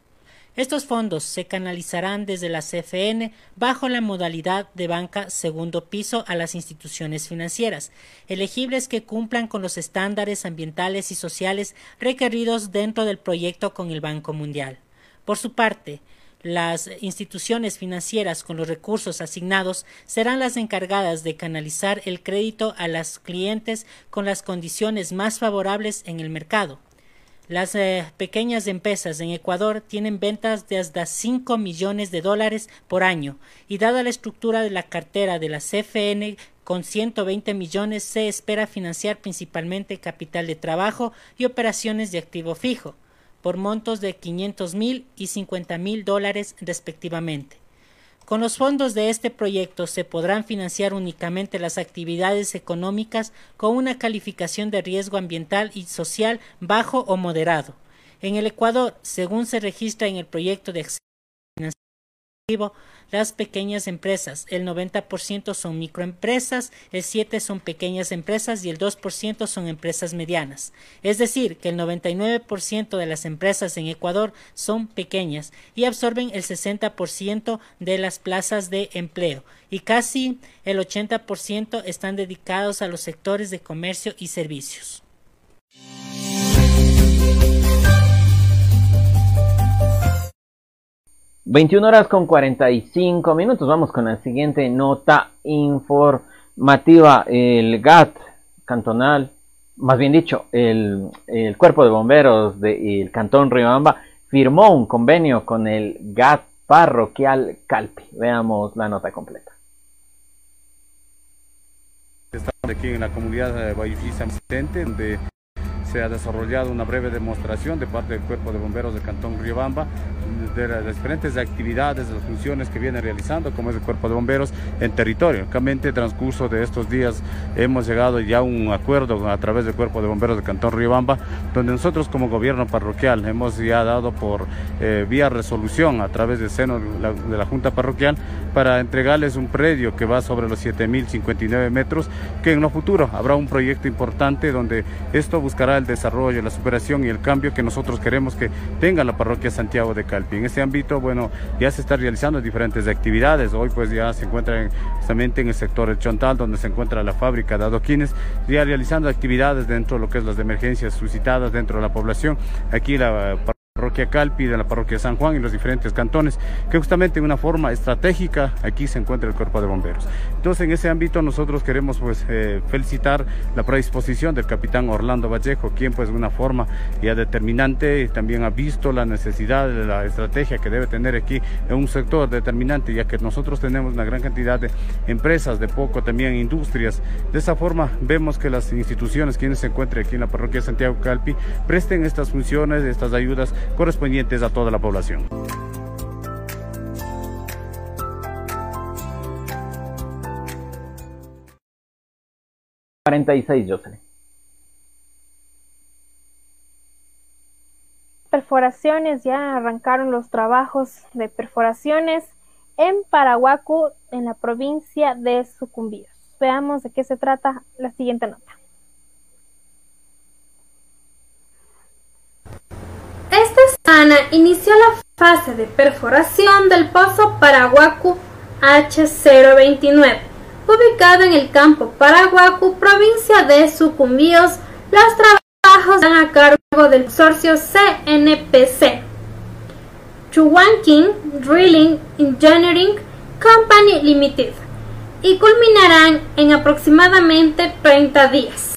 Estos fondos se canalizarán desde la CFN bajo la modalidad de banca segundo piso a las instituciones financieras, elegibles que cumplan con los estándares ambientales y sociales requeridos dentro del proyecto con el Banco Mundial. Por su parte, las instituciones financieras con los recursos asignados serán las encargadas de canalizar el crédito a los clientes con las condiciones más favorables en el mercado. Las eh, pequeñas empresas en Ecuador tienen ventas de hasta 5 millones de dólares por año y dada la estructura de la cartera de la CFN con 120 millones se espera financiar principalmente capital de trabajo y operaciones de activo fijo por montos de 500 mil y 50 mil dólares respectivamente. Con los fondos de este proyecto se podrán financiar únicamente las actividades económicas con una calificación de riesgo ambiental y social bajo o moderado. En el Ecuador, según se registra en el proyecto de las pequeñas empresas, el 90% son microempresas, el 7% son pequeñas empresas y el 2% son empresas medianas. Es decir, que el 99% de las empresas en Ecuador son pequeñas y absorben el 60% de las plazas de empleo y casi el 80% están dedicados a los sectores de comercio y servicios. 21 horas con 45 minutos. Vamos con la siguiente nota informativa. El GAT cantonal, más bien dicho, el, Cuerpo de Bomberos del Cantón Riobamba firmó un convenio con el GAT parroquial Calpi. Veamos la nota completa. Estamos aquí en la comunidad de Valladolid donde se ha desarrollado una breve demostración de parte del Cuerpo de Bomberos del Cantón Riobamba de las diferentes actividades, de las funciones que viene realizando, como es el Cuerpo de Bomberos en territorio. Realmente, transcurso de estos días, hemos llegado ya a un acuerdo a través del Cuerpo de Bomberos del Cantón Riobamba, donde nosotros como gobierno parroquial hemos ya dado por eh, vía resolución a través del seno de la, Junta Parroquial para entregarles un predio que va sobre los 7.059 metros, que en lo futuro habrá un proyecto importante donde esto buscará el desarrollo, la superación y el cambio que nosotros queremos que tenga la parroquia Santiago de Calpi. Este ámbito, bueno, ya se está realizando diferentes actividades. Hoy pues ya se encuentra justamente en el sector Chontal, donde se encuentra la fábrica de adoquines, ya realizando actividades dentro de lo que es las emergencias suscitadas dentro de la población. Aquí la parroquia Calpi, de la parroquia San Juan y los diferentes cantones, que justamente en una forma estratégica aquí se encuentra el cuerpo de bomberos. Entonces en ese ámbito nosotros queremos pues eh, felicitar la predisposición del capitán Orlando Vallejo, quien pues de una forma ya determinante también ha visto la necesidad de la estrategia que debe tener aquí en un sector determinante, ya que nosotros tenemos una gran cantidad de empresas, de poco también industrias. De esa forma vemos que las instituciones quienes se encuentran aquí en la parroquia Santiago Calpi presten estas funciones, estas ayudas correspondientes a toda la población. Perforaciones, ya arrancaron los trabajos de perforaciones en Paraguacu, en la provincia de Sucumbíos. Veamos de qué se trata la siguiente nota. Semana inició la fase de perforación del pozo Paraguacu H029, ubicado en el campo Paraguacu, provincia de Sucumbíos. Los trabajos están a cargo del consorcio CNPC, Chuwanking Drilling Engineering Company Limited, y culminarán en aproximadamente 30 días.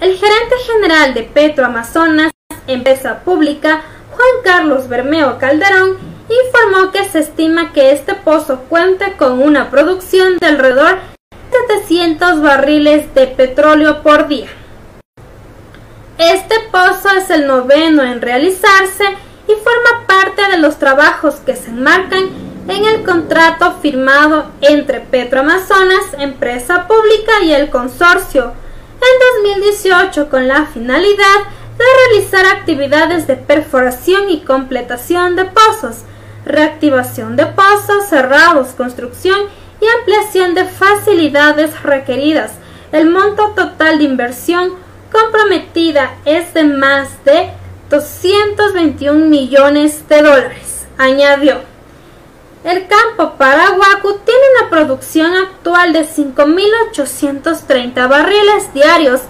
El gerente general de Petro Amazonas empresa pública, Juan Carlos Bermeo Calderón, informó que se estima que este pozo cuente con una producción de alrededor de 700 barriles de petróleo por día. Este pozo es el noveno en realizarse y forma parte de los trabajos que se enmarcan en el contrato firmado entre Petroamazonas, empresa pública, y el consorcio en 2018 con la finalidad de realizar actividades de perforación y completación de pozos, reactivación de pozos cerrados, construcción y ampliación de facilidades requeridas. El monto total de inversión comprometida es de más de 221 millones de dólares, añadió. El campo Paraguacu tiene una producción actual de 5.830 barriles diarios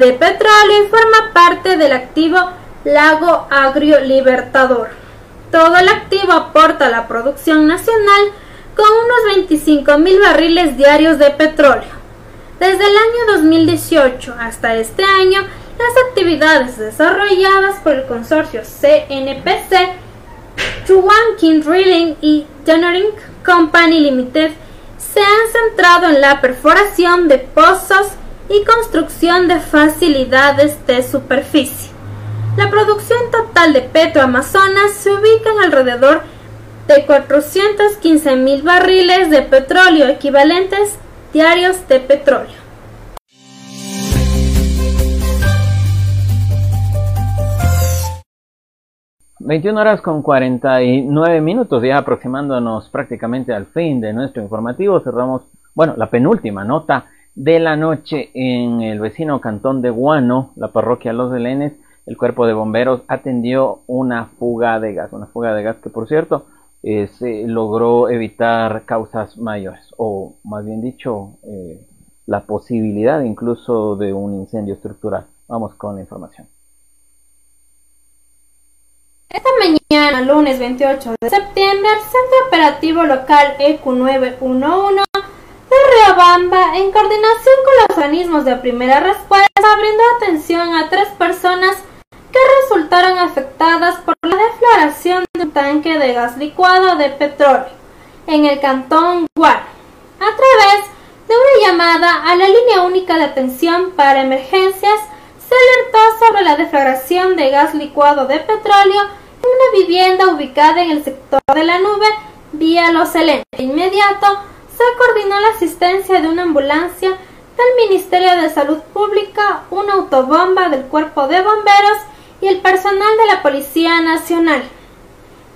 de petróleo y forma parte del activo Lago Agrio Libertador. Todo el activo aporta a la producción nacional con unos 25.000 barriles diarios de petróleo. Desde el año 2018 hasta este año, las actividades desarrolladas por el consorcio CNPC, King Drilling y Generating Company Limited se han centrado en la perforación de pozos y construcción de facilidades de superficie. La producción total de Petro Amazonas se ubica en alrededor de 415 mil barriles de petróleo equivalentes diarios de petróleo. 21 horas con 49 minutos, ya aproximándonos prácticamente al fin de nuestro informativo. Cerramos, bueno, la penúltima nota de la noche en el vecino cantón de Guano, la parroquia Los Helenes. El cuerpo de bomberos atendió una fuga de gas, una fuga de gas que por cierto eh, se logró evitar causas mayores, o más bien dicho, eh, la posibilidad incluso de un incendio estructural. Vamos con la información. Esta mañana, lunes 28 de septiembre, Centro Operativo Local EQ911 de Riobamba, en coordinación con los organismos de primera respuesta, brindó atención a tres personas que resultaron afectadas por la defloración de un tanque de gas licuado de petróleo en el cantón Guar, a través de una llamada a la línea única de atención para emergencias se alertó sobre la deflagración de gas licuado de petróleo en una vivienda ubicada en el sector de la nube vía Los Helenes. De inmediato se coordinó la asistencia de una ambulancia del Ministerio de Salud Pública, una autobomba del Cuerpo de Bomberos y el personal de la Policía Nacional.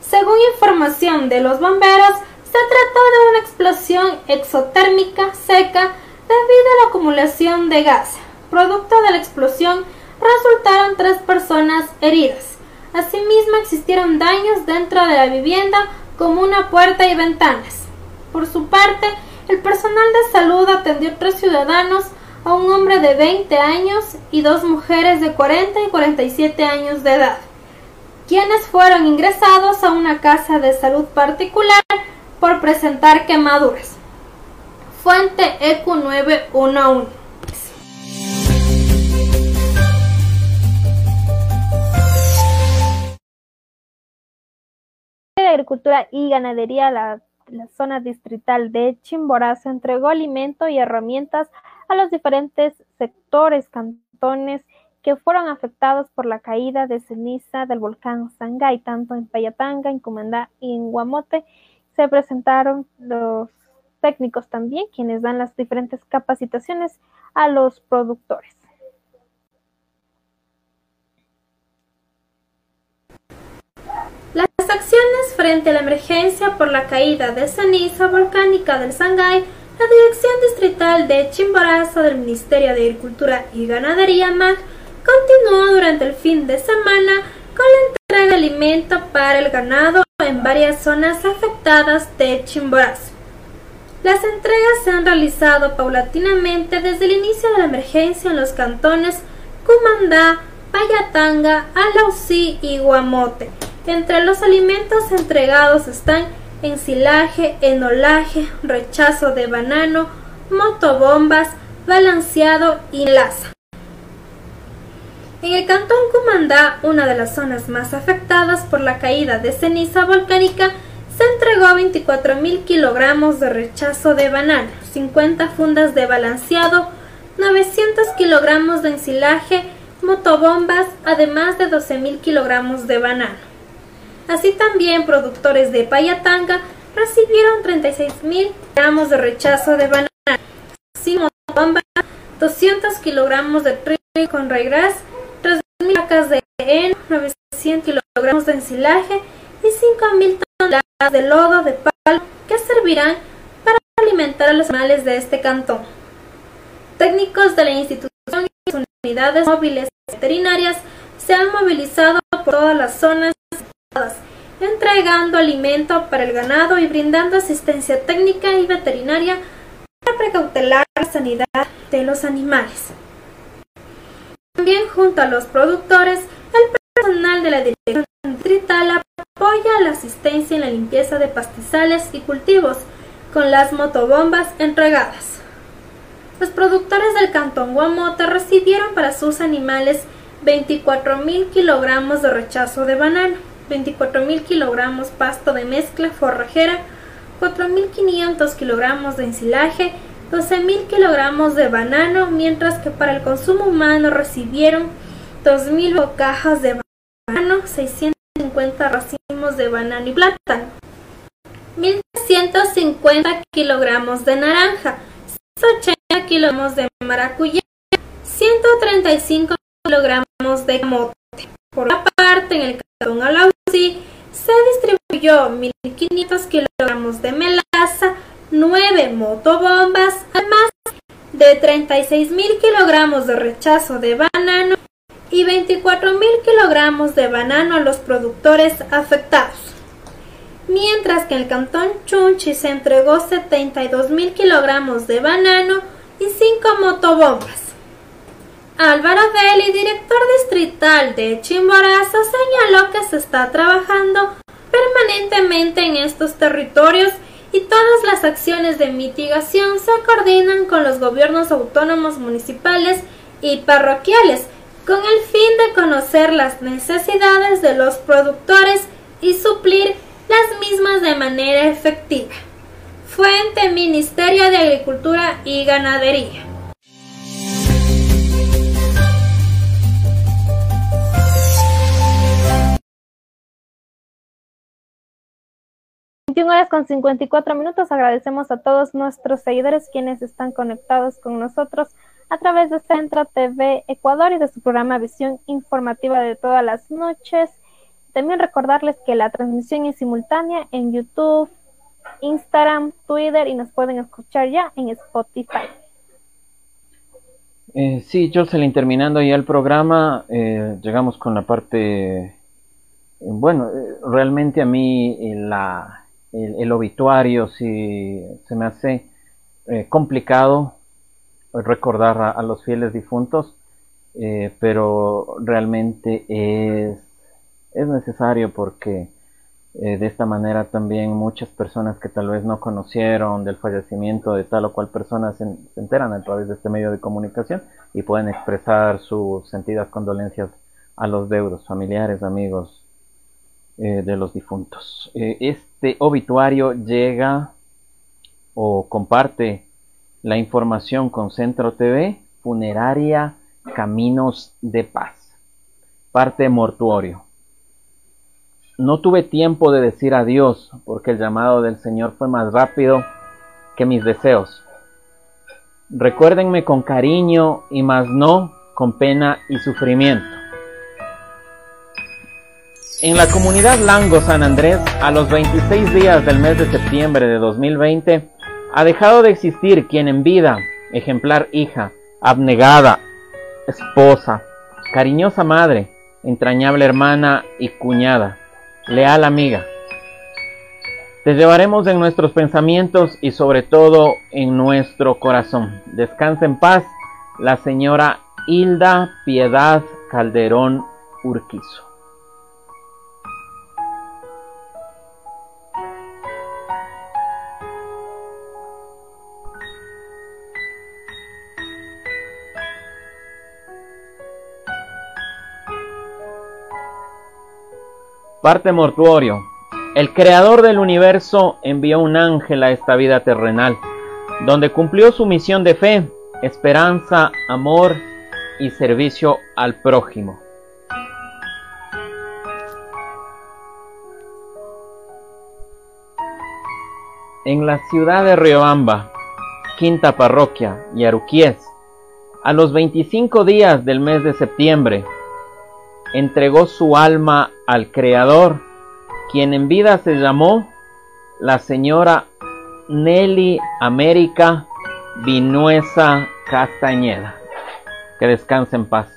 Según información de los bomberos, se trató de una explosión exotérmica seca debido a la acumulación de gas. Producto de la explosión resultaron tres personas heridas. Asimismo existieron daños dentro de la vivienda como una puerta y ventanas. Por su parte, el personal de salud atendió a tres ciudadanos, a un hombre de 20 años y dos mujeres de 40 y 47 años de edad, quienes fueron ingresados a una casa de salud particular por presentar quemaduras. Fuente EQ 911. Agricultura y Ganadería, la, la, zona distrital de Chimborazo, entregó alimento y herramientas a los diferentes sectores, cantones que fueron afectados por la caída de ceniza del volcán Sangay, tanto en Payatanga, en Comandá y en Guamote. Se presentaron los técnicos también, quienes dan las diferentes capacitaciones a los productores. Las acciones frente a la emergencia por la caída de ceniza volcánica del Sangay, la Dirección Distrital de Chimborazo del Ministerio de Agricultura y Ganadería MAG continuó durante el fin de semana con la entrega de alimento para el ganado en varias zonas afectadas de Chimborazo. Las entregas se han realizado paulatinamente desde el inicio de la emergencia en los cantones Cumandá, Payatanga, Alausí y Guamote entre los alimentos entregados están ensilaje, enolaje, rechazo de banano, motobombas, balanceado y laza. En el cantón Cumandá, una de las zonas más afectadas por la caída de ceniza volcánica, se entregó 24.000 kilogramos de rechazo de banano, 50 fundas de balanceado, 900 kilogramos de ensilaje, motobombas, además de 12.000 kilogramos de banano. Así también productores de Payatanga recibieron 36.000 gramos de rechazo de banana, 200 kilogramos de trigo con regras, 2.000 vacas de heno, 900 kilogramos de ensilaje y 5.000 toneladas de lodo de palo que servirán para alimentar a los animales de este cantón. Técnicos de la institución y sus unidades móviles veterinarias se han movilizado por todas las zonas entregando alimento para el ganado y brindando asistencia técnica y veterinaria para precautelar la sanidad de los animales. También junto a los productores, el personal de la Dirección Distrital apoya la asistencia en la limpieza de pastizales y cultivos con las motobombas entregadas. Los productores del cantón Guamote recibieron para sus animales 24.000 kilogramos de rechazo de banano, 24.000 kilogramos pasto de mezcla forrajera, 4.500 kilogramos de ensilaje, 12.000 kilogramos de banano, mientras que para el consumo humano recibieron 2.000 cajas de banano, 650 racimos de banano y plátano, 1.350 kilogramos de naranja, 180 kilogramos de maracuyá, 135 kilogramos de camote. Por la parte, en el cantón Alausí se distribuyó 1.500 kilogramos de melaza, 9 motobombas, además de 36.000 kilogramos de rechazo de banano y 24.000 kilogramos de banano a los productores afectados. Mientras que en el cantón Chunchi se entregó 72.000 kilogramos de banano y 5 motobombas. Álvaro Belli, director distrital de Chimborazo, señaló que se está trabajando permanentemente en estos territorios y todas las acciones de mitigación se coordinan con los gobiernos autónomos municipales y parroquiales con el fin de conocer las necesidades de los productores y suplir las mismas de manera efectiva. Fuente Ministerio de Agricultura y Ganadería. 21 horas con 54 minutos. Agradecemos a todos nuestros seguidores quienes están conectados con nosotros a través de Centro TV Ecuador y de su programa Visión Informativa de todas las noches. También recordarles que la transmisión es simultánea en YouTube, Instagram, Twitter y nos pueden escuchar ya en Spotify. Eh, sí, Jocelyn, terminando ya el programa, eh, llegamos con la parte, bueno, eh, realmente a mí la, el, obituario, si se me hace eh, complicado recordar a, los fieles difuntos, eh, pero realmente es, es necesario porque eh, de esta manera también muchas personas que tal vez no conocieron del fallecimiento de tal o cual persona se, se enteran a través de este medio de comunicación y pueden expresar sus sentidas condolencias a los deudos, familiares, amigos, eh, de los difuntos. Eh, este obituario llega o comparte la información con Centro TV, Funeraria Caminos de Paz, parte mortuorio. No tuve tiempo de decir adiós porque el llamado del Señor fue más rápido que mis deseos. Recuérdenme con cariño y más no con pena y sufrimiento. En la comunidad Lango San Andrés, a los 26 días del mes de septiembre de 2020, ha dejado de existir quien en vida, ejemplar hija, abnegada, esposa, cariñosa madre, entrañable hermana y cuñada, leal amiga. Te llevaremos en nuestros pensamientos y sobre todo en nuestro corazón. Descansa en paz la señora Hilda Piedad Calderón Urquizo. Parte mortuorio. El creador del universo envió un ángel a esta vida terrenal, donde cumplió su misión de fe, esperanza, amor y servicio al prójimo. En la ciudad de Riobamba, quinta parroquia y Aruquies, a los 25 días del mes de septiembre, entregó su alma al Creador, quien en vida se llamó la señora Nelly América Vinuesa Castañeda. Que descanse en paz.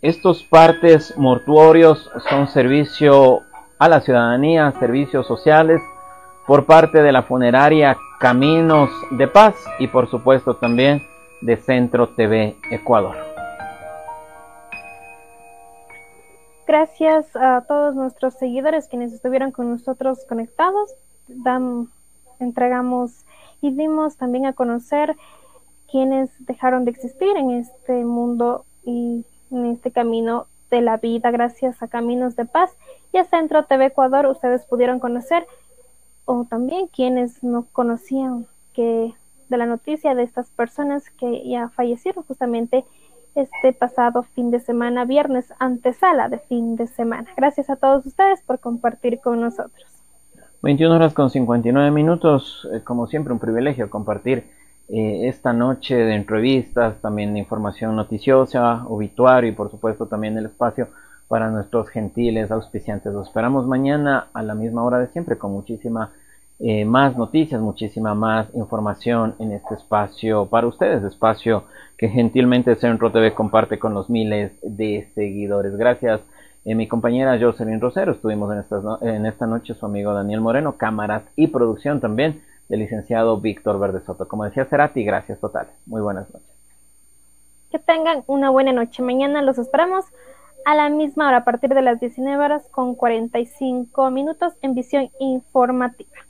Estos partes mortuorios son servicio a la ciudadanía, servicios sociales por parte de la funeraria Caminos de Paz y por supuesto también de Centro TV Ecuador. Gracias a todos nuestros seguidores quienes estuvieron con nosotros conectados. entregamos y dimos también a conocer quienes dejaron de existir en este mundo y en este camino de la vida. Gracias a Caminos de Paz y a Centro TV Ecuador ustedes pudieron conocer o también quienes no conocían que de la noticia de estas personas que ya fallecieron justamente este pasado fin de semana, viernes, antesala de fin de semana. Gracias a todos ustedes por compartir con nosotros. 21 horas con 59 minutos, eh, como siempre un privilegio compartir eh, esta noche de entrevistas, también de información noticiosa, obituario y por supuesto también el espacio para nuestros gentiles auspiciantes. Los esperamos mañana a la misma hora de siempre con muchísima eh, más noticias, muchísima más información en este espacio para ustedes, espacio que gentilmente Centro TV comparte con los miles de seguidores. Gracias, eh, mi compañera Jocelyn Rosero, estuvimos en esta, en esta noche su amigo Daniel Moreno, cámaras y producción también del licenciado Víctor Verde Soto. Como decía Cerati, gracias totales. Muy buenas noches. Que tengan una buena noche. Mañana los esperamos a la misma hora, a partir de las 19 horas con 45 minutos en visión informativa.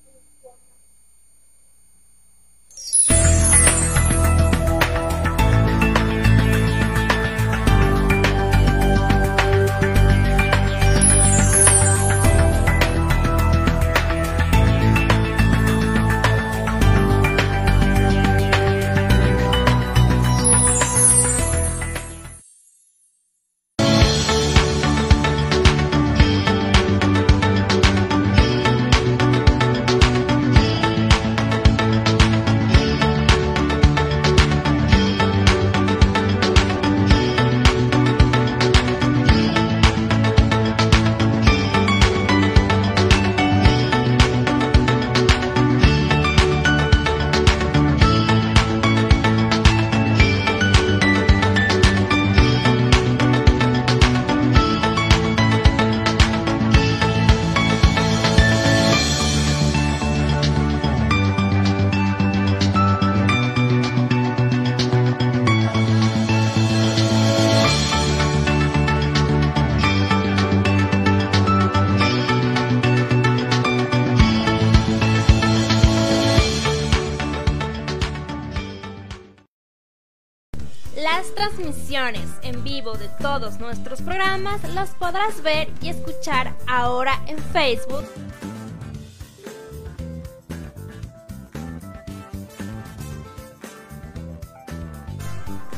Todos nuestros programas las podrás ver y escuchar ahora en Facebook.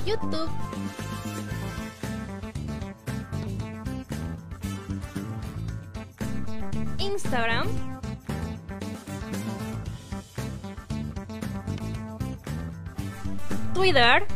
YouTube. Instagram. Twitter.